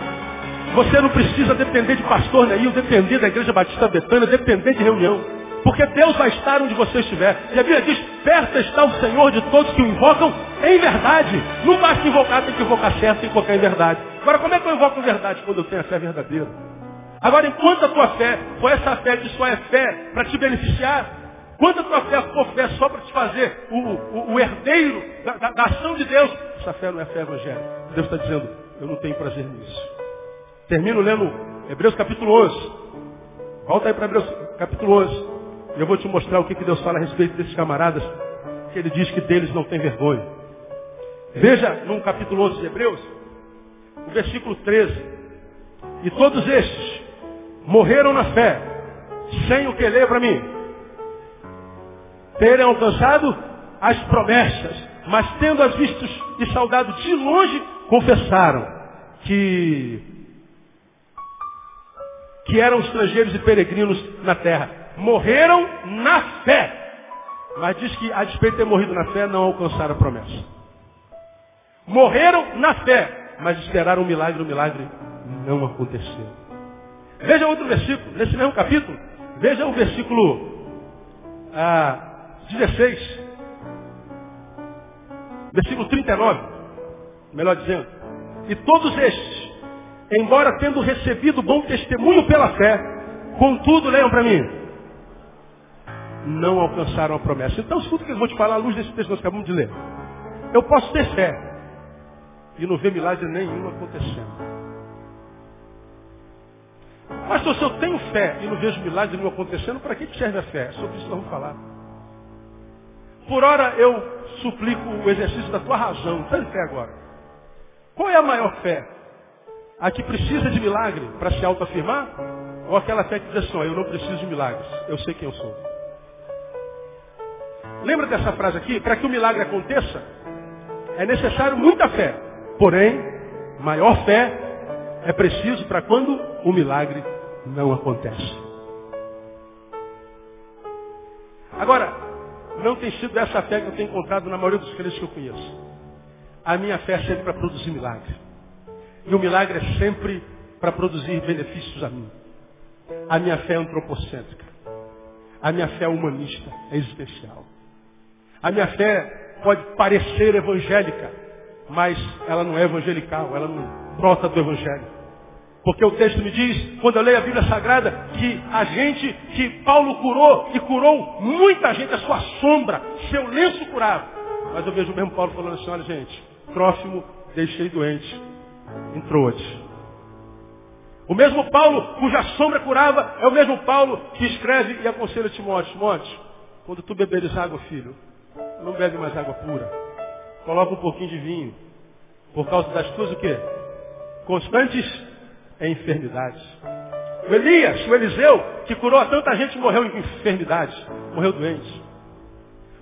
Você não precisa depender de pastor Neil, depender da Igreja Batista Betânia, depender de reunião. Porque Deus vai estar onde você estiver. E a Bíblia diz, perto está o Senhor de todos que o invocam em verdade. Não basta invocar, tem que invocar certo, tem que invocar em verdade. Agora, como é que eu invoco em verdade? Quando eu tenho a fé verdadeira. Agora, enquanto a tua fé for essa fé que só é fé para te beneficiar, quando a tua fé for fé só para te fazer o, o, o herdeiro da, da, da, ação de Deus, essa fé não é fé evangélica. Deus está dizendo, eu não tenho prazer nisso. Termino lendo Hebreus capítulo 11. Volta aí para Hebreus capítulo 11. Eu vou te mostrar o que, que Deus fala a respeito desses camaradas, que ele diz que deles não tem vergonha. Veja no capítulo 11 de Hebreus, o versículo 13. E todos estes morreram na fé, sem o que ler para mim. Terem alcançado as promessas, mas tendo as vistos e saudado de longe, confessaram que, que eram estrangeiros e peregrinos na terra. Morreram na fé. Mas diz que, a despeito de ter morrido na fé, não alcançaram a promessa. Morreram na fé, mas esperaram um milagre, o um milagre não aconteceu. Veja outro versículo, nesse mesmo capítulo. Veja o versículo ah, 16. Versículo 39. Melhor dizendo. E todos estes, embora tendo recebido bom testemunho pela fé, contudo, leiam para mim, não alcançaram a promessa. Então, escuta o que eu vou te falar à luz desse texto que nós acabamos de ler. Eu posso ter fé e não ver milagre nenhum acontecendo. Pastor, se eu tenho fé e não vejo milagre nenhum acontecendo, para que serve a fé? É sobre isso que vamos falar. Por hora eu suplico o exercício da tua razão. Tem fé agora. Qual é a maior fé? A que precisa de milagre para se autoafirmar? Ou aquela fé que diz assim, eu não preciso de milagres, eu sei quem eu sou. Lembra dessa frase aqui? Para que o milagre aconteça, é necessário muita fé. Porém, maior fé é preciso para quando o milagre não acontece. Agora, não tem sido essa fé que eu tenho encontrado na maioria dos crentes que eu conheço. A minha fé é sempre para produzir milagre. E o milagre é sempre para produzir benefícios a mim. A minha fé é antropocêntrica. A minha fé é humanista, é existencial. A minha fé pode parecer evangélica, mas ela não é evangelical, ela não brota do evangelho. Porque o texto me diz, quando eu leio a Bíblia Sagrada, que a gente que Paulo curou e curou muita gente, a sua sombra, seu lenço curava. Mas eu vejo o mesmo Paulo falando assim, olha gente, próximo deixei doente, entrou hoje. O mesmo Paulo cuja sombra curava é o mesmo Paulo que escreve e aconselha Timóteo. Timóteo, quando tu beberes água, filho, não bebe mais água pura. Coloca um pouquinho de vinho. Por causa das tuas o quê? Constantes enfermidades. O Elias, o Eliseu, que curou tanta gente, morreu em enfermidades, morreu doente.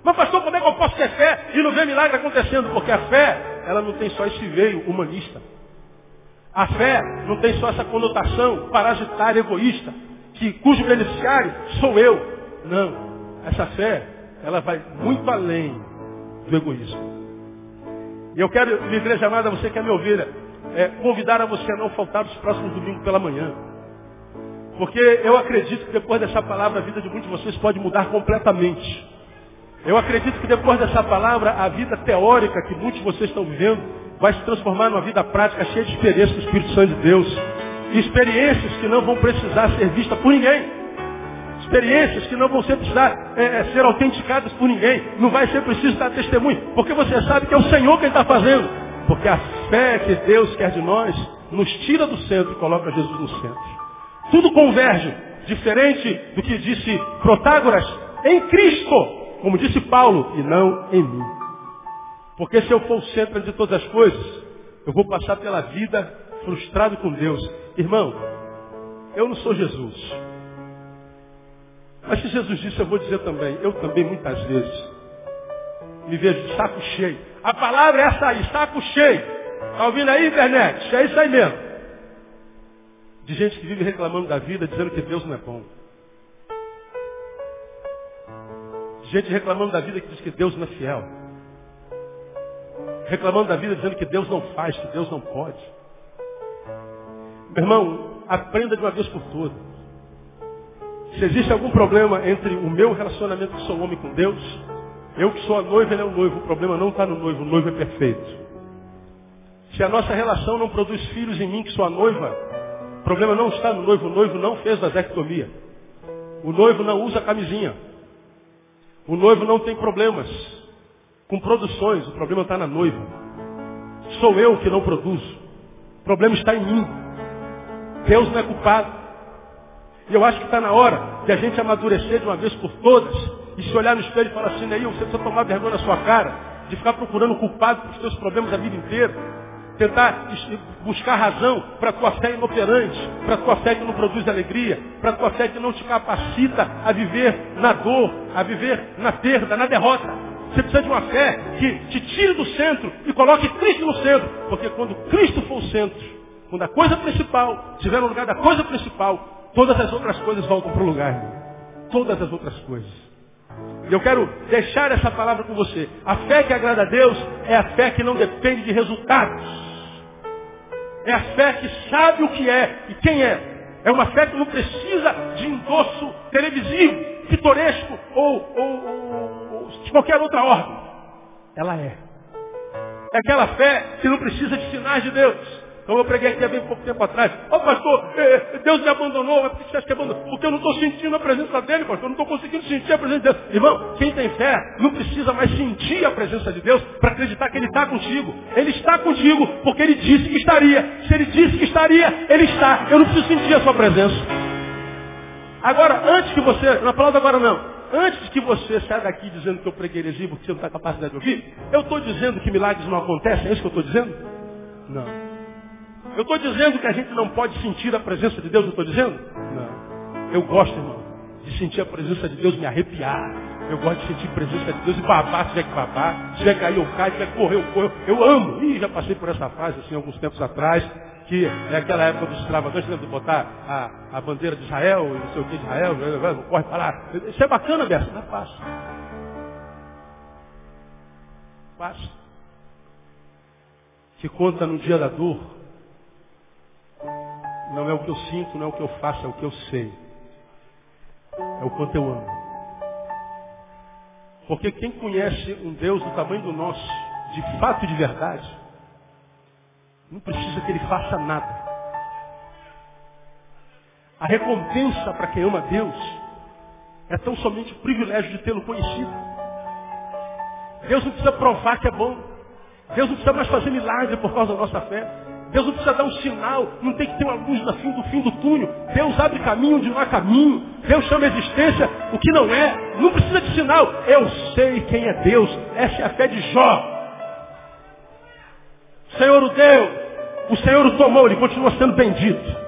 Mas pastor, como é que eu posso ter fé e não ver milagre acontecendo? Porque a fé, ela não tem só esse veio humanista. A fé não tem só essa conotação parasitária, egoísta, que, cujo beneficiário sou eu. Não. Essa fé, ela vai muito além do egoísmo. E eu quero, minha igreja amada, você quer me ouvir, é, convidar a você a não faltar os próximos domingos pela manhã. Porque eu acredito que depois dessa palavra a vida de muitos de vocês pode mudar completamente. Eu acredito que depois dessa palavra a vida teórica que muitos de vocês estão vivendo vai se transformar numa vida prática cheia de experiências do Espírito Santo de Deus. experiências que não vão precisar ser vistas por ninguém. Experiências que não vão ser precisar é, é, ser autenticadas por ninguém. Não vai ser preciso dar testemunho. Porque você sabe que é o Senhor quem está fazendo. Porque a fé que Deus quer de nós nos tira do centro e coloca Jesus no centro. Tudo converge, diferente do que disse Protágoras, em Cristo. como disse Paulo, e não em mim. Porque se eu for o centro de todas as coisas, eu vou passar pela vida frustrado com Deus. Irmão, eu não sou Jesus. Mas se Jesus disse, eu vou dizer também, eu também muitas vezes me vejo de saco cheio. A palavra é essa aí, saco cheio. Está ouvindo aí, internet? É isso aí mesmo. De gente que vive reclamando da vida, dizendo que Deus não é bom. De gente reclamando da vida que diz que Deus não é fiel. Reclamando da vida, dizendo que Deus não faz, que Deus não pode. Meu irmão, aprenda de uma vez por todas. Se existe algum problema entre o meu relacionamento que sou homem com Deus, eu que sou a noiva, ele é o noivo. O problema não está no noivo, o noivo é perfeito. Se a nossa relação não produz filhos em mim, que sou a noiva, o problema não está no noivo. O noivo não fez vasectomia. O noivo não usa camisinha. O noivo não tem problemas com produções. O problema está na noiva. Sou eu que não produzo. O problema está em mim. Deus não é culpado. E eu acho que está na hora de a gente amadurecer de uma vez por todas e se olhar no espelho e falar assim, Neil, você precisa tomar vergonha na sua cara de ficar procurando culpado os seus problemas a vida inteira. Tentar buscar razão para a tua fé inoperante, para a tua fé que não produz alegria, para a tua fé que não te capacita a viver na dor, a viver na perda, na derrota. Você precisa de uma fé que te tire do centro e coloque Cristo no centro. Porque quando Cristo for o centro, quando a coisa principal estiver no lugar da coisa principal, Todas as outras coisas voltam para o lugar, irmão. Todas as outras coisas. Eu quero deixar essa palavra com você. A fé que agrada a Deus é a fé que não depende de resultados. É a fé que sabe o que é e quem é. É uma fé que não precisa de endosso televisivo, pitoresco ou, ou, ou, ou de qualquer outra ordem. Ela é. É aquela fé que não precisa de sinais de Deus. Então eu preguei aqui há bem pouco tempo atrás. Ó oh, pastor, eh, Deus me abandonou. Por que você acha que abandonou? Porque eu não estou sentindo a presença dele, pastor. Eu não estou conseguindo sentir a presença de Deus. Irmão, quem tem fé não precisa mais sentir a presença de Deus para acreditar que ele está contigo. Ele está contigo porque ele disse que estaria. Se ele disse que estaria, ele está. Eu não preciso sentir a sua presença. Agora, antes que você, não aplauda agora não. Antes que você saia daqui dizendo que eu preguei heresia porque você não está capaz de ouvir, eu estou dizendo que milagres não acontecem, é isso que eu estou dizendo? Não. Eu estou dizendo que a gente não pode sentir a presença de Deus, eu estou dizendo? Não. Eu gosto, irmão, de sentir a presença de Deus me arrepiar. Eu gosto de sentir a presença de Deus e babar se tiver que babar. Se tiver que cair, eu caio. Se tiver que correr, eu corro. Eu amo. Ih, já passei por essa fase, assim, alguns tempos atrás, que é aquela época dos extravagantes, lembra de botar a, a bandeira de Israel, e não sei o que de Israel, corre para lá. Isso é bacana, Bessa. Não é fácil. Fácil. Que conta no dia da dor, não é o que eu sinto, não é o que eu faço, é o que eu sei. É o quanto eu amo. Porque quem conhece um Deus do tamanho do nosso, de fato e de verdade, não precisa que ele faça nada. A recompensa para quem ama Deus é tão somente o privilégio de tê-lo conhecido. Deus não precisa provar que é bom. Deus não precisa mais fazer milagre por causa da nossa fé. Deus não precisa dar um sinal, não tem que ter uma luz no fim do fim do túnel. Deus abre caminho onde não há caminho. Deus chama a existência o que não é. Não precisa de sinal. Eu sei quem é Deus. Essa é a fé de Jó. O Senhor o deu. O Senhor o tomou. Ele continua sendo bendito.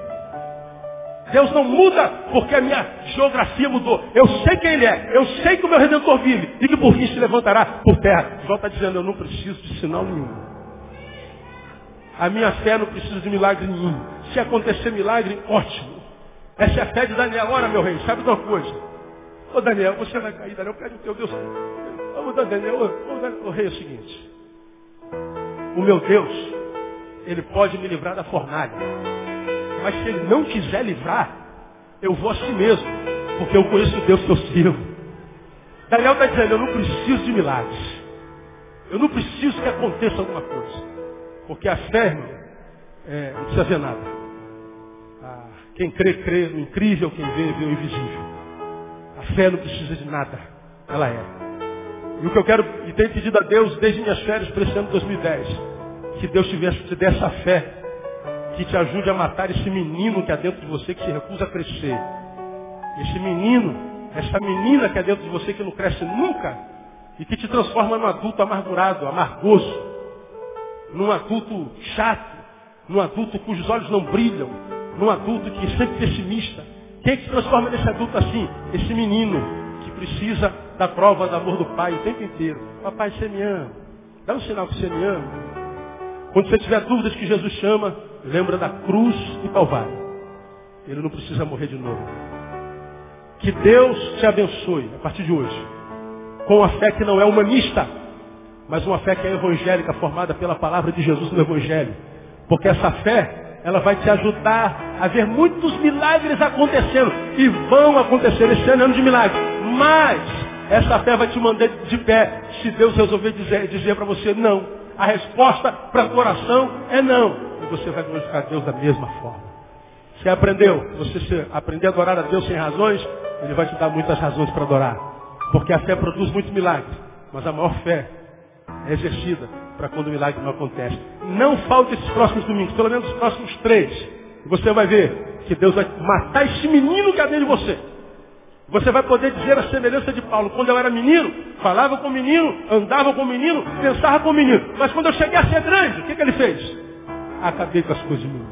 Deus não muda porque a minha geografia mudou. Eu sei quem Ele é. Eu sei que o meu Redentor vive. E que por fim se levantará por terra. Jó está dizendo, eu não preciso de sinal nenhum. A minha fé não precisa de milagre nenhum. Se acontecer milagre, ótimo. Essa é a fé de Daniel. Ora, meu rei, sabe de uma coisa? Ô Daniel, você vai cair, Daniel, pede o teu Deus. Ô Daniel, ô, Daniel, ô rei, é o seguinte. O meu Deus, ele pode me livrar da fornalha. Mas se ele não quiser livrar, eu vou a si mesmo. Porque eu conheço o Deus que eu sirvo. Daniel está dizendo, eu não preciso de milagres. Eu não preciso que aconteça alguma coisa. Porque a fé, é, não precisa ver nada. Ah, quem crê, crê no incrível, quem vê, vê o invisível. A fé não precisa de nada. Ela é. E o que eu quero, e tenho pedido a Deus desde minhas férias para esse ano 2010, que Deus tivesse, te dê essa fé, que te ajude a matar esse menino que há dentro de você que se recusa a crescer. Esse menino essa menina que é dentro de você que não cresce nunca e que te transforma num adulto amargurado, amargoso, num adulto chato, num adulto cujos olhos não brilham, num adulto que é sempre pessimista. Quem é que se transforma nesse adulto assim? Esse menino que precisa da prova do amor do pai o tempo inteiro. Papai, você me ama. Dá um sinal que você me ama. Quando você tiver dúvidas que Jesus chama, lembra da cruz e Calvário. Ele não precisa morrer de novo. Que Deus te abençoe a partir de hoje. Com a fé que não é humanista, mas uma fé que é evangélica, formada pela palavra de Jesus no Evangelho. Porque essa fé, ela vai te ajudar a ver muitos milagres acontecendo. E vão acontecer esse ano, ano de milagres. Mas, essa fé vai te mandar de pé, se Deus resolver dizer, dizer para você não. A resposta para a oração é não. E você vai glorificar Deus da mesma forma. Você aprendeu? Você aprender a adorar a Deus sem razões, Ele vai te dar muitas razões para adorar. Porque a fé produz muito milagre. Mas a maior fé exercida para quando o milagre não acontece. Não falte esses próximos domingos, pelo menos os próximos três. Você vai ver que Deus vai matar esse menino que há dentro de você. Você vai poder dizer a semelhança de Paulo. Quando eu era menino, falava com o menino, andava com o menino, pensava com o menino. Mas quando eu cheguei a ser grande, o que, que ele fez? Acabei com as coisas de menino.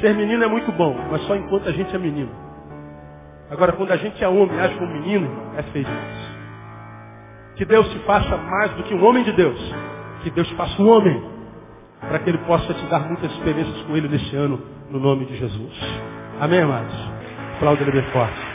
Ser menino é muito bom, mas só enquanto a gente é menino. Agora, quando a gente é homem, age como menino, é feio. Que Deus te faça mais do que um homem de Deus. Que Deus te faça um homem. Para que Ele possa te dar muitas experiências com Ele nesse ano, no nome de Jesus. Amém, amados? Aplauda Ele bem forte.